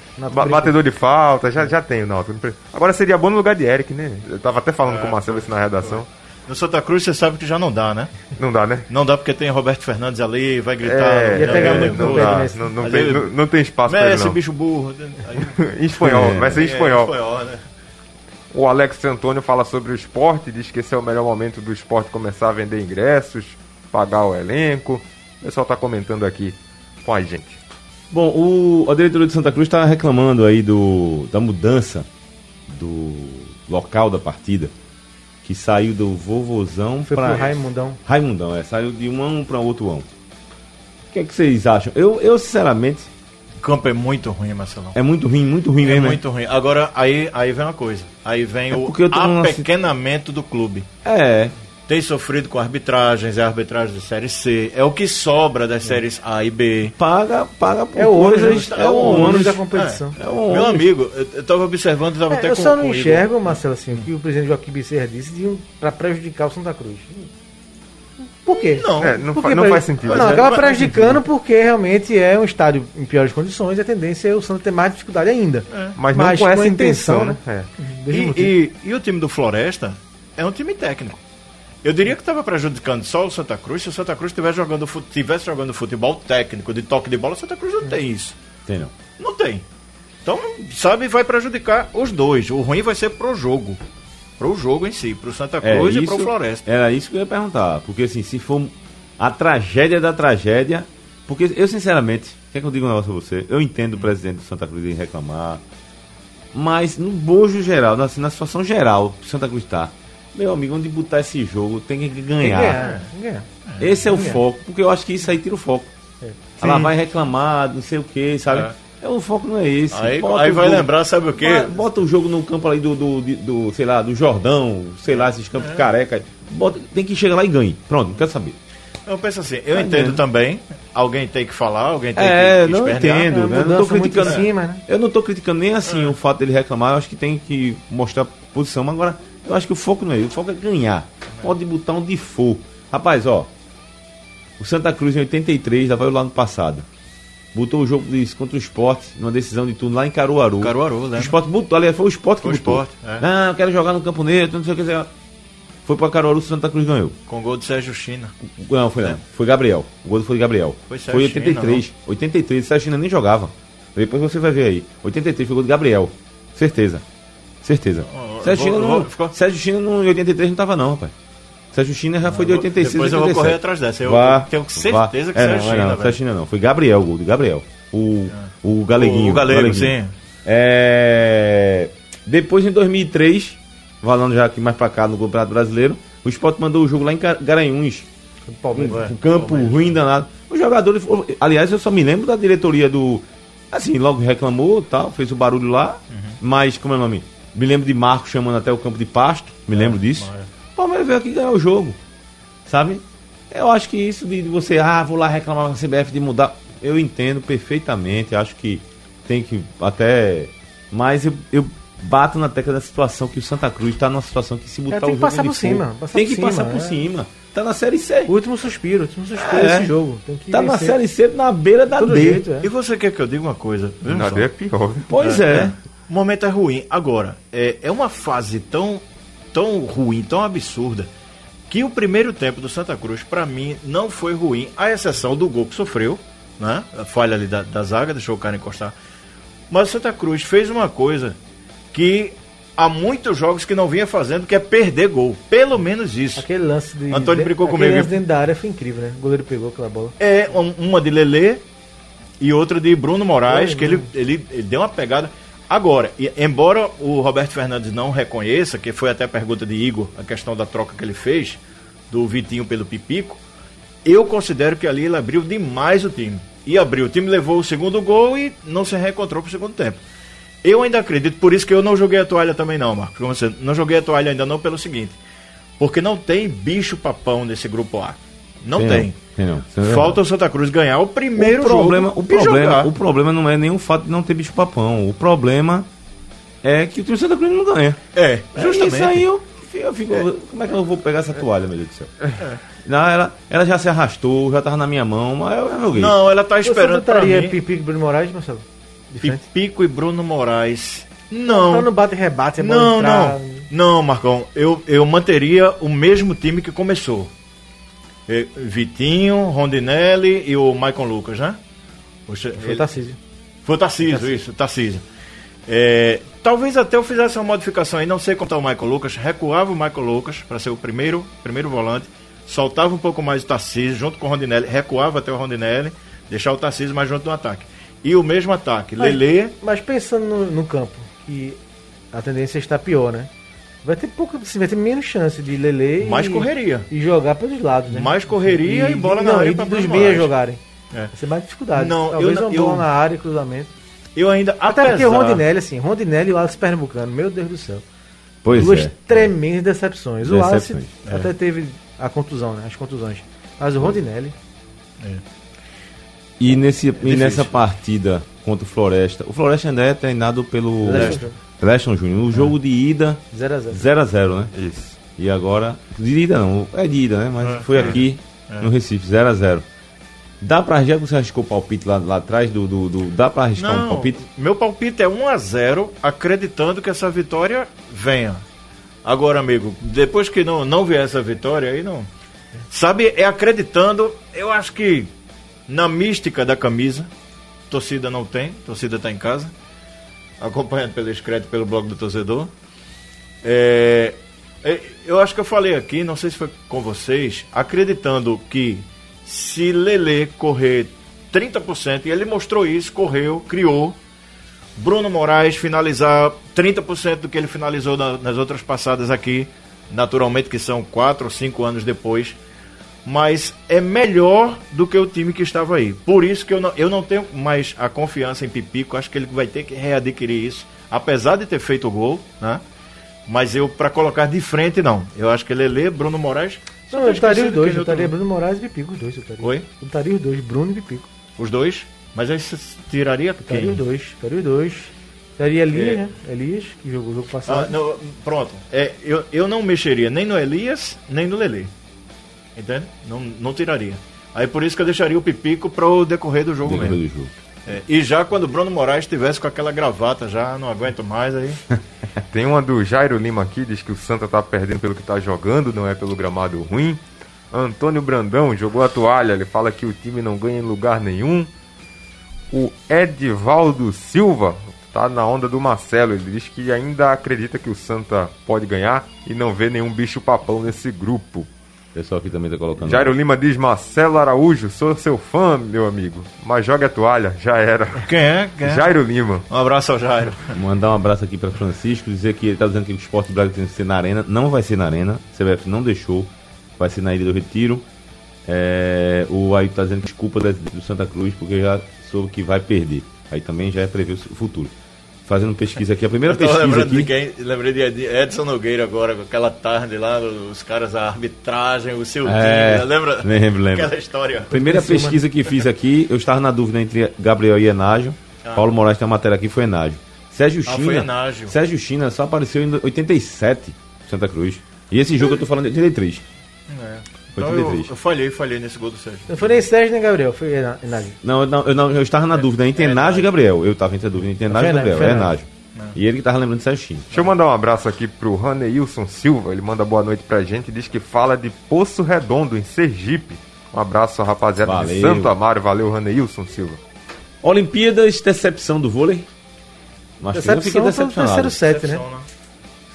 Batedor de falta, já, já tem o Náutico. não Agora seria bom no lugar de Eric, né? Eu tava até falando com o Marcelo isso na redação. No Santa Cruz você sabe que já não dá, né? Não dá, né? Não dá porque tem Roberto Fernandes ali, vai gritar. É, Ia pegar é, não, dá, Messi. não, não tem, ele- não, não tem espaço pra ele, Messi, não. bicho burro. Aí, <laughs> Em espanhol, vai ser em é, espanhol. espanhol, né? O Alex Antônio fala sobre o esporte, diz que esse é o melhor momento do esporte começar a vender ingressos, pagar o elenco. O pessoal tá comentando aqui com a gente. Bom, o, a diretoria de Santa Cruz está reclamando aí do, da mudança do local da partida, que saiu do Vovozão Foi para Raimundão. Raimundão, é, saiu de um ão para outro ão. O que é que vocês acham? Eu, eu sinceramente, campo é muito ruim, Marcelão. é muito ruim, muito ruim É mesmo. né? muito ruim. Agora, aí, aí vem uma coisa. Aí vem É o apequenamento do clube. É, Tem sofrido com arbitragens, é arbitragem da Série C. É o que sobra das séries A e B. paga, paga por É o ônus, coisas, é o ônus da competição. É o Meu amigo, eu, eu tava observando, tava É, até eu com só não com enxergo, Marcelo, assim, o que o presidente Joaquim Bezerra disse de um, pra prejudicar o Santa Cruz. Por quê? Não. É, não, Por fa- que não faz sentido. Não, é- acaba mas- prejudicando porque realmente é um estádio em piores condições e a tendência é o Santa ter mais dificuldade ainda. Mas não Mas com com essa intenção, intenção, né? É. Desde o E, e, e o time do Floresta é um time técnico. Eu diria que estava prejudicando só o Santa Cruz se o Santa Cruz estivesse jogando, tivesse jogando futebol técnico, de toque de bola. O Santa Cruz não tem isso. Tem não. Não tem. Então, sabe, vai prejudicar os dois. O ruim vai ser pro jogo. Pro jogo em si, pro Santa É, Cruz e isso- pro Floresta. Era isso que eu ia perguntar. Porque assim, se for a tragédia da tragédia. Porque eu, sinceramente, quer que eu diga um negócio a você? Eu entendo o presidente do Santa Cruz em reclamar. Mas no bojo geral, na, assim, na situação geral que o Santa Cruz está, meu amigo, onde botar esse jogo tem que Tem que ganhar. ganhar, tem que ganhar. Esse é o Tem que foco, porque eu acho que isso aí tira o foco. Ela vai reclamar, não sei o que, sabe? É. É. o foco não é esse. Aí, aí vai jogo- lembrar, sabe o quê? Bota, o jogo no campo ali do, do, do, do, sei lá, do Jordão, sei lá, esses É. campos careca. Bota, tem que chegar lá e ganhe. Pronto, não quero saber. Eu penso assim, eu Tá entendo entendendo. também. Alguém tem que falar, alguém tem É, que, que não entendo. É, né? Não tô criticando. em cima, né? Eu não tô criticando nem assim É. o fato dele reclamar, eu acho que tem que mostrar posição, mas agora eu acho que o foco não é o foco é ganhar. Pode botar onde for. Rapaz, ó. O Santa Cruz em 83, já vai lá no passado. Botou o jogo disso contra o Sport, numa decisão de turno lá em Caruaru. Caruaru, O né? Sport botou, aliás, foi o Sport que Foi o botou. É. Não, eu quero jogar no Campo Neto, não sei o que. sei lá. Foi pra Caruaru, o Santa Cruz ganhou. Com gol de Sérgio China. Não, foi não. Foi Gabriel. O gol foi de Gabriel. Foi Foi, Sérgio 83. 83. Sérgio China nem jogava. Depois você vai ver aí. 83 foi gol de Gabriel. Certeza. Certeza. Sérgio vou- China não. Sérgio China não, em 83 não tava não, rapaz. Sérgio China já foi de 86. Depois eu vou 87. correr atrás dessa. Eu Vá, tenho vá. certeza que é, Sérgio não, China, não. Sérgio China não. Foi Gabriel, o gol de Gabriel. O, o Galeguinho. O Galego, Galeguinho. sim. É, Depois, em 2003, falando já aqui mais pra cá no Campeonato Brasileiro, o Sport mandou o jogo lá em Garanhuns. Palmeiras. Um campo ruim danado. Os jogadores. Aliás, eu só me lembro da diretoria do. Assim, logo reclamou tal, fez o barulho lá. Mas, como é o nome? Me lembro de Marco chamando até o campo de pasto. Me lembro disso. O Palmeiras veio aqui ganhar o jogo. Sabe? Eu acho que isso de, de você, ah, vou lá reclamar com a CBF de mudar. Eu entendo perfeitamente. Acho que tem que até. Mas eu, eu bato na tecla da situação que o Santa Cruz está numa situação que se botar É, tem o que jogo passar por cima, passar tem por que passar por é. cima. Tá na Série C. O último suspiro, o último suspiro É. desse jogo. Tem que Tá na. Série C na beira da Todo D. jeito, é. E você quer que eu diga uma coisa? Na. D é pior. Pois é. O momento é ruim. Agora, é, é uma fase tão, tão ruim, tão absurda, que o primeiro tempo do Santa Cruz, pra mim, não foi ruim, à exceção do gol que sofreu, né? A falha ali da, da zaga, deixou o cara encostar. Mas o Santa Cruz fez uma coisa que há muitos jogos que não vinha fazendo, que é perder gol. Pelo menos isso. Aquele lance de. Antônio de, brincou aquele comigo. lance dentro da área foi incrível, né? O goleiro pegou aquela bola. É um- uma de Lelê e outra de Bruno Moraes, Foi, que ele, ele, ele deu uma pegada. Agora, embora o Roberto Fernandes não reconheça, que foi até a pergunta de Igor, a questão da troca que ele fez, do Vitinho pelo Pipico, eu considero que ali ele abriu demais o time. E abriu, o time levou o segundo gol e não se reencontrou pro segundo tempo. Eu ainda acredito, por isso que eu não joguei a toalha também não, Marcos. Como você, não joguei a toalha ainda não pelo seguinte, porque não tem bicho papão nesse grupo A. Não tem. Tem Falta o Santa Cruz ganhar o primeiro o problema, jogo o problema, o problema não é nem o fato de não ter bicho papão. O problema é que o time Santa Cruz não ganha. É, É justamente. Isso aí eu, eu fico. Como é que eu vou pegar essa toalha, meu Deus do céu? Não, ela, ela já se arrastou, já tava na minha mão, mas eu joguei. Não, ela tá Você esperando pra botaria mim. Pipico e Bruno Moraes, Marcelo? De frente? Pipico e Bruno Moraes. Não. não bate e rebate, bola Não, entrar. não. Não, Marcão. Eu, eu manteria o mesmo time que começou. Vitinho, Rondinelli e o Maicon Lucas, né? Poxa, Foi ele- o Tarcísio. Foi o Tarcísio, isso, Tarcísio. É, talvez até eu fizesse uma modificação aí, não sei como tá o Michael Lucas, recuava o Michael Lucas para ser o primeiro, primeiro volante, soltava um pouco mais o Tarcísio junto com o Rondinelli, recuava até o Rondinelli, deixar o Tarcísio mais junto no ataque. e o mesmo ataque. Mas- Lele, Mas pensando no, no campo, que a tendência está pior, né? Vai ter pouco, assim, vai ter menos chance de Lele mais e, correria. e jogar pelos lados, né? Mais correria e bola na não, área e dos Bruno meias jogarem. É. Vai ser mais dificuldade. Não, Talvez eu não- uma bola eu- na área, cruzamento. Eu ainda, Até porque apesar... o Rondinelli, assim, Rondinelli e o Wallace Pernambucano, meu Deus do céu. Pois Duas é. tremendas decepções. O Wallace Decepções, é. até teve a contusão, né? As contusões. Mas o Rondinelli, E, nesse, e difícil. nessa partida contra o Floresta, o Floresta ainda é treinado pelo. Leston Júnior. No jogo de ida, 0x0. 0x0, né? Isso. E agora, de ida não, é de ida, né? Mas É. foi aqui no Recife, 0x0. Dá pra, já que você arriscou o palpite lá, lá atrás do, do, do- Dá pra arriscar um Não, palpite? meu palpite é 1 a 0 acreditando que essa vitória venha. Agora, amigo, depois que não, não vier essa vitória, aí não. Sabe, é acreditando, eu acho que na mística da camisa, torcida não tem, torcida tá em casa, acompanhando pelo escrito pelo blog do torcedor. É, é, eu acho que eu falei aqui, não sei se foi com vocês, acreditando que se Lele correr 30%, e ele mostrou isso, correu, criou. Bruno Moraes finalizar 30% do que ele finalizou na- nas outras passadas aqui, naturalmente que são 4 ou 5 anos depois, mas é melhor do que o time que estava aí. Por isso que eu não, eu não tenho mais a confiança em Pipico, acho que ele vai ter que readquirir isso, apesar de ter feito o gol, né? Mas eu, para colocar de frente, não. Eu acho que Lele, Bruno Moraes. Não, eu estaria os dois. Eu eu estaria Bruno Moraes e Pipico, os dois. Eu estaria. Oi? Eu estaria os dois, Bruno e Pipico. Os dois? Mas aí você tiraria Estaria quem? os dois. Estaria os dois. Estaria Elias, É. né? Elias, que jogou o jogo Ah, passado. não, pronto. É, eu, eu não mexeria nem no Elias, nem no Lele. Entende? Não, não tiraria. Aí por isso que eu deixaria o Pipico para o decorrer do jogo Decorrer mesmo. do jogo. É, e já quando o Bruno Moraes estivesse com aquela gravata, já não aguento mais aí. <laughs> Tem uma do Jairo Lima aqui, diz que o Santa tá perdendo pelo que tá jogando, não é pelo gramado ruim. Antônio Brandão jogou a toalha, ele fala que o time não ganha em lugar nenhum. O Edivaldo Silva tá na onda do Marcelo, ele diz que ainda acredita que o Santa pode ganhar e não vê nenhum bicho papão nesse grupo. O pessoal aqui também tá colocando. Jairo Lima diz: Marcelo Araújo, sou seu fã, meu amigo, mas joga a toalha, já era. Quem é? Quem é? Jairo Lima. Um abraço ao Jairo. Mandar um abraço aqui para Francisco, dizer que ele tá dizendo que o Esporte Braga tem que ser na Arena. Não vai ser na Arena, a CBF não deixou, vai ser na Ilha do Retiro. É, o aí tá dizendo desculpa do Santa Cruz, porque já soube que vai perder. Aí também já é prever o futuro. Fazendo pesquisa aqui, a primeira <laughs> pesquisa lembrando de aqui. quem. Lembrei de Edson Nogueira agora, com aquela tarde lá, os caras, a arbitragem, o seu É, time. Lembra? lembro, lembro. Aquela história. Primeira pesquisa que fiz aqui, eu estava na dúvida entre Gabriel e Enágio. Paulo Moraes tem uma matéria aqui, foi Enágio. Sérgio Ah, China. foi Enágio. Sérgio China só apareceu em 87, Santa Cruz. E esse jogo eu tô falando de 83. Foi Então eu, 83. eu falhei, falhei nesse gol do Sérgio. Não foi nem Sérgio nem Gabriel, foi Enágio. Não, eu não, eu, não, eu estava na dúvida entre Enágio e Gabriel. Eu estava entre a dúvida entre Enágio e Gabriel. É Enágio. E ele que tava lembrando de Sérgio China. Deixa eu mandar um abraço aqui pro Raneilson Silva. Ele manda boa noite pra gente. Diz que fala de Poço Redondo, em Sergipe. Um abraço, rapaziada de Valeu. Santo Amaro. Valeu, Raneilson Silva. Olimpíadas, decepção do vôlei. Mas eu fiquei Decepção o decepcionado. terceiro set, né? Né?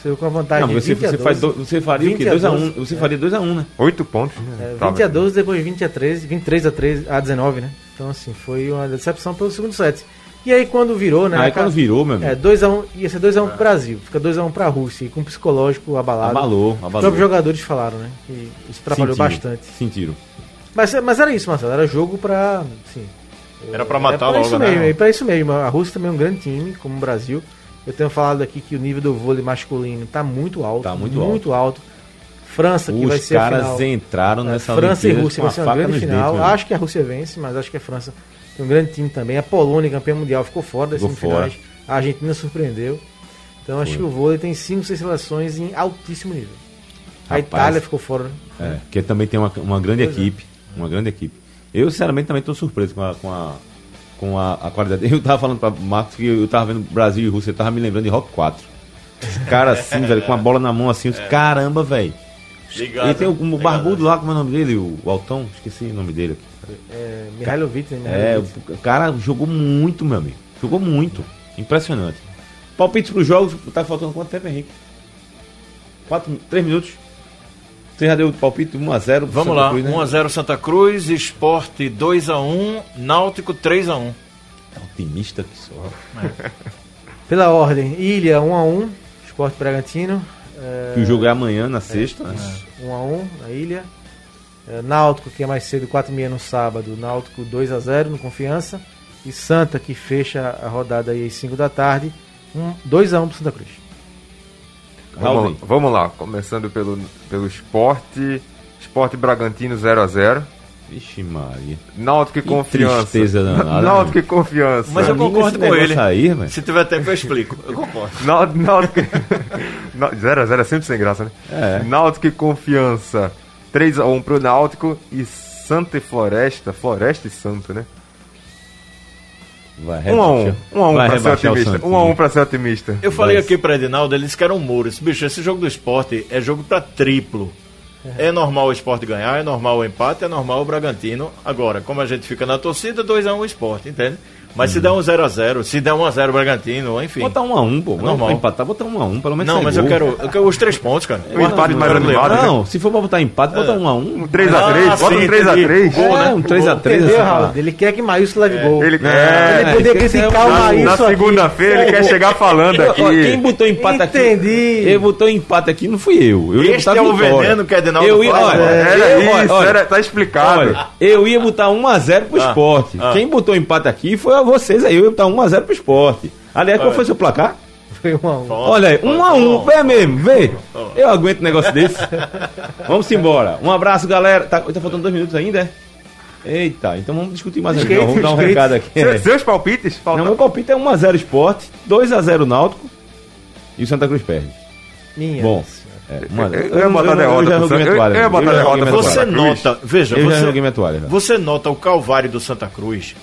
Você com a vantagem Não, de você, 20 a você, 12. faz do- você faria o 20 quê? a 2x1. 12. Você faria 2x1, né? Oito pontos, né? É, Tava 20 a aqui. 12, depois 20 a 13, 23 a 13, a 19, né? Então, assim, foi uma decepção pelo segundo set. E aí, quando virou, né? Aí quando virou, meu amigo. É, 2x1, ia ser 2x1 pro Brasil, fica 2x1 pra Rússia, e com o psicológico abalado. Abalou, Os abalou. próprios jogadores falaram, né? Que isso trabalhou Sentiram, bastante. Sentiram. Mas, mas era isso, Marcelo, era jogo pra. Assim, Era pra matar é pra logo, isso né? mesmo, é pra isso mesmo. A Rússia também é um grande time, como o Brasil. Eu tenho falado aqui que o nível do vôlei masculino tá muito alto. Tá muito alto. França, que vai Os ser a caras final. entraram É, nessa França e Rússia vai a ser uma grande final. dentes, meu acho que a Rússia vence, mas acho que a França tem um grande time também. A Polônia, campeã mundial, ficou fora das Ficou semifinais. A Argentina surpreendeu. Então acho Foi. que o vôlei tem 5, 6 seleções em altíssimo nível. A Rapaz. Itália ficou fora. É, que também tem uma, uma grande Pois é. equipe. Uma grande equipe. Eu, sinceramente, também estou surpreso com a, com a, com a, a qualidade. <laughs> Eu tava falando para Marcos que eu tava vendo Brasil e Rússia, eu tava me lembrando de Rock 4. Os caras assim, velho, com a bola na mão assim, os caramba, velho. Ligado, E tem o, o ligado. barbudo lá, como é o nome dele? O, o Altão? Esqueci o nome dele aqui. É, Mihailovic, né? É, o cara jogou muito, meu amigo. Jogou muito. Impressionante. Palpites para os jogos, tá faltando quanto tempo, Henrique? Quatro, três minutos. Você já deu o palpite 1x0. Vamos lá, 1x0 Santa Cruz, Esporte 2x1, Náutico 3x1. Otimista que sou. Pela ordem, Ilha 1x1, Esporte Bragantino. É, Que o jogo é amanhã, na sexta. né? 1x1 na Ilha. É, Náutico, que é mais cedo, 4h30 no sábado. Náutico 2x0 no Confiança. E Santa, que fecha a rodada aí às 5 da tarde. Um, 2x1 pro Santa Cruz. Vamos, vamos lá, começando pelo, pelo esporte. Esporte Bragantino 0x0. Vixe Maria. Náutico e Que Confiança. tristeza danada, <laughs> Náutico e Confiança. Mas eu concordo com ele. Aí. Se tiver tempo, eu explico. Eu concordo. <laughs> Náutico. 0x0 <laughs> é sempre sem graça, né? É. Náutico e Confiança. 3x1 pro Náutico e Santa e Floresta. Floresta e Santa, né? Vai 1x1. 1x1 Vai pra ser rebaixar o otimista. Santos. 1x1 pra ser otimista. Eu falei Mas- aqui pra Edinaldo, ele disse que era um muro. Esse bicho, esse jogo do esporte é jogo pra triplo. É normal o esporte ganhar, é normal o empate, é normal o Bragantino. Agora, como a gente fica na torcida, 2x1 o esporte, entende? Mas se der um 0x0, se der 1x0 o Bragantino, enfim. Botar um a um, pô. Normal. Normal. Empatar, botar um a um, pelo menos Não, sai mas gol. eu quero, eu quero os três pontos, cara. Um empate mais animado, né? Não, se for pra botar empate, bota um a um. Um 3x3, Ah, bota sim, um 3x3. entendi. Gol, É, né? um 3x3. Entendeu, assim. Ele quer que Maílson leve gol. Ele, É, é, Ele é criticar o- o na, Maílson na segunda-feira ele quer chegar falando aqui. Quem botou empate aqui? Entendi. Ele botou empate aqui, não fui eu. eu ia Este botar é o veneno que Edinaldo eu ia? Era isso, tá explicado. eu ia botar 1x0 pro Ah, esporte. ah. Quem botou empate aqui foi vocês aí. Botar 1x0 pro esporte. Aliás, qual foi seu placar? Foi 1x1. Olha aí, 1x1. Vê mesmo, vê. Eu aguento um negócio desse. <laughs> Vamos embora. Um abraço, galera. Tá, tá faltando dois minutos ainda, é? Eita, então vamos discutir mais aqui. Skate, Vamos dar um skate. recado aqui. Se- Seus palpites? Falta... Não, meu palpite é 1x0 esporte, 2x0 Náutico e o Santa Cruz perde. Minha. Bom, é, mano, Eu ia botar derrota eu ia botar derrota Você nota, veja, você nota o calvário do Santa Cruz.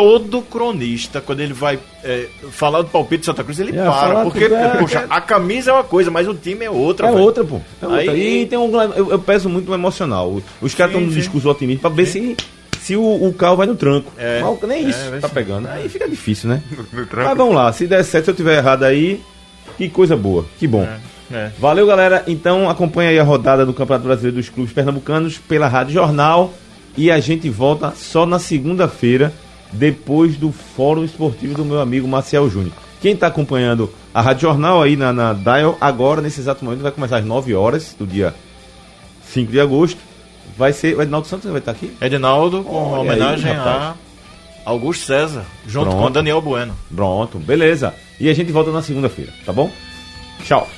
Todo cronista, quando ele vai é, falar do palpite do Santa Cruz, ele É, para. Porque, é, poxa, a camisa é uma coisa, mas o time é outra. É outra, pô. É outra. Aí- E tem um, eu, eu peso muito no emocional. Os caras estão no sim. discurso otimista pra ver se, se o, o carro vai no tranco. É. Mas nem isso É, tá sim. pegando. Aí fica difícil, né? <laughs> Mas vamos lá, se der certo, se eu tiver errado aí, que coisa boa, que bom. É. Valeu, galera. Então acompanha aí a rodada do Campeonato Brasileiro dos Clubes Pernambucanos pela Rádio Jornal. E a gente volta só na segunda-feira, depois do Fórum Esportivo do meu amigo Marcel Júnior. Quem está acompanhando a Rádio Jornal aí na, na Dial, agora, nesse exato momento, vai começar às 9 horas do dia 5 de agosto. Vai ser. O Edinaldo Santos vai estar aqui? Edinaldo, com Olha aí, homenagem rapaz. a Augusto César, junto Pronto. com Daniel Bueno. Pronto, beleza. E a gente volta na segunda-feira, tá bom? Tchau.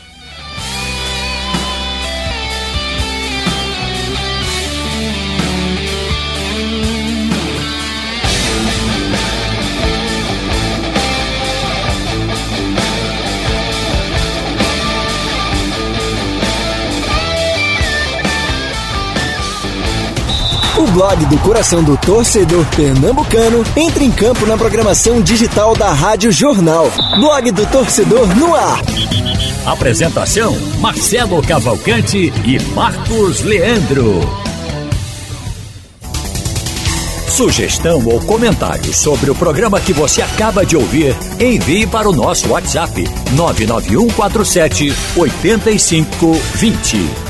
O blog do coração do torcedor pernambucano entra em campo na programação digital da Rádio Jornal. Blog do torcedor no ar. Apresentação: Marcelo Cavalcante e Marcos Leandro. Sugestão ou comentário sobre o programa que você acaba de ouvir, envie para o nosso WhatsApp 99147 8520.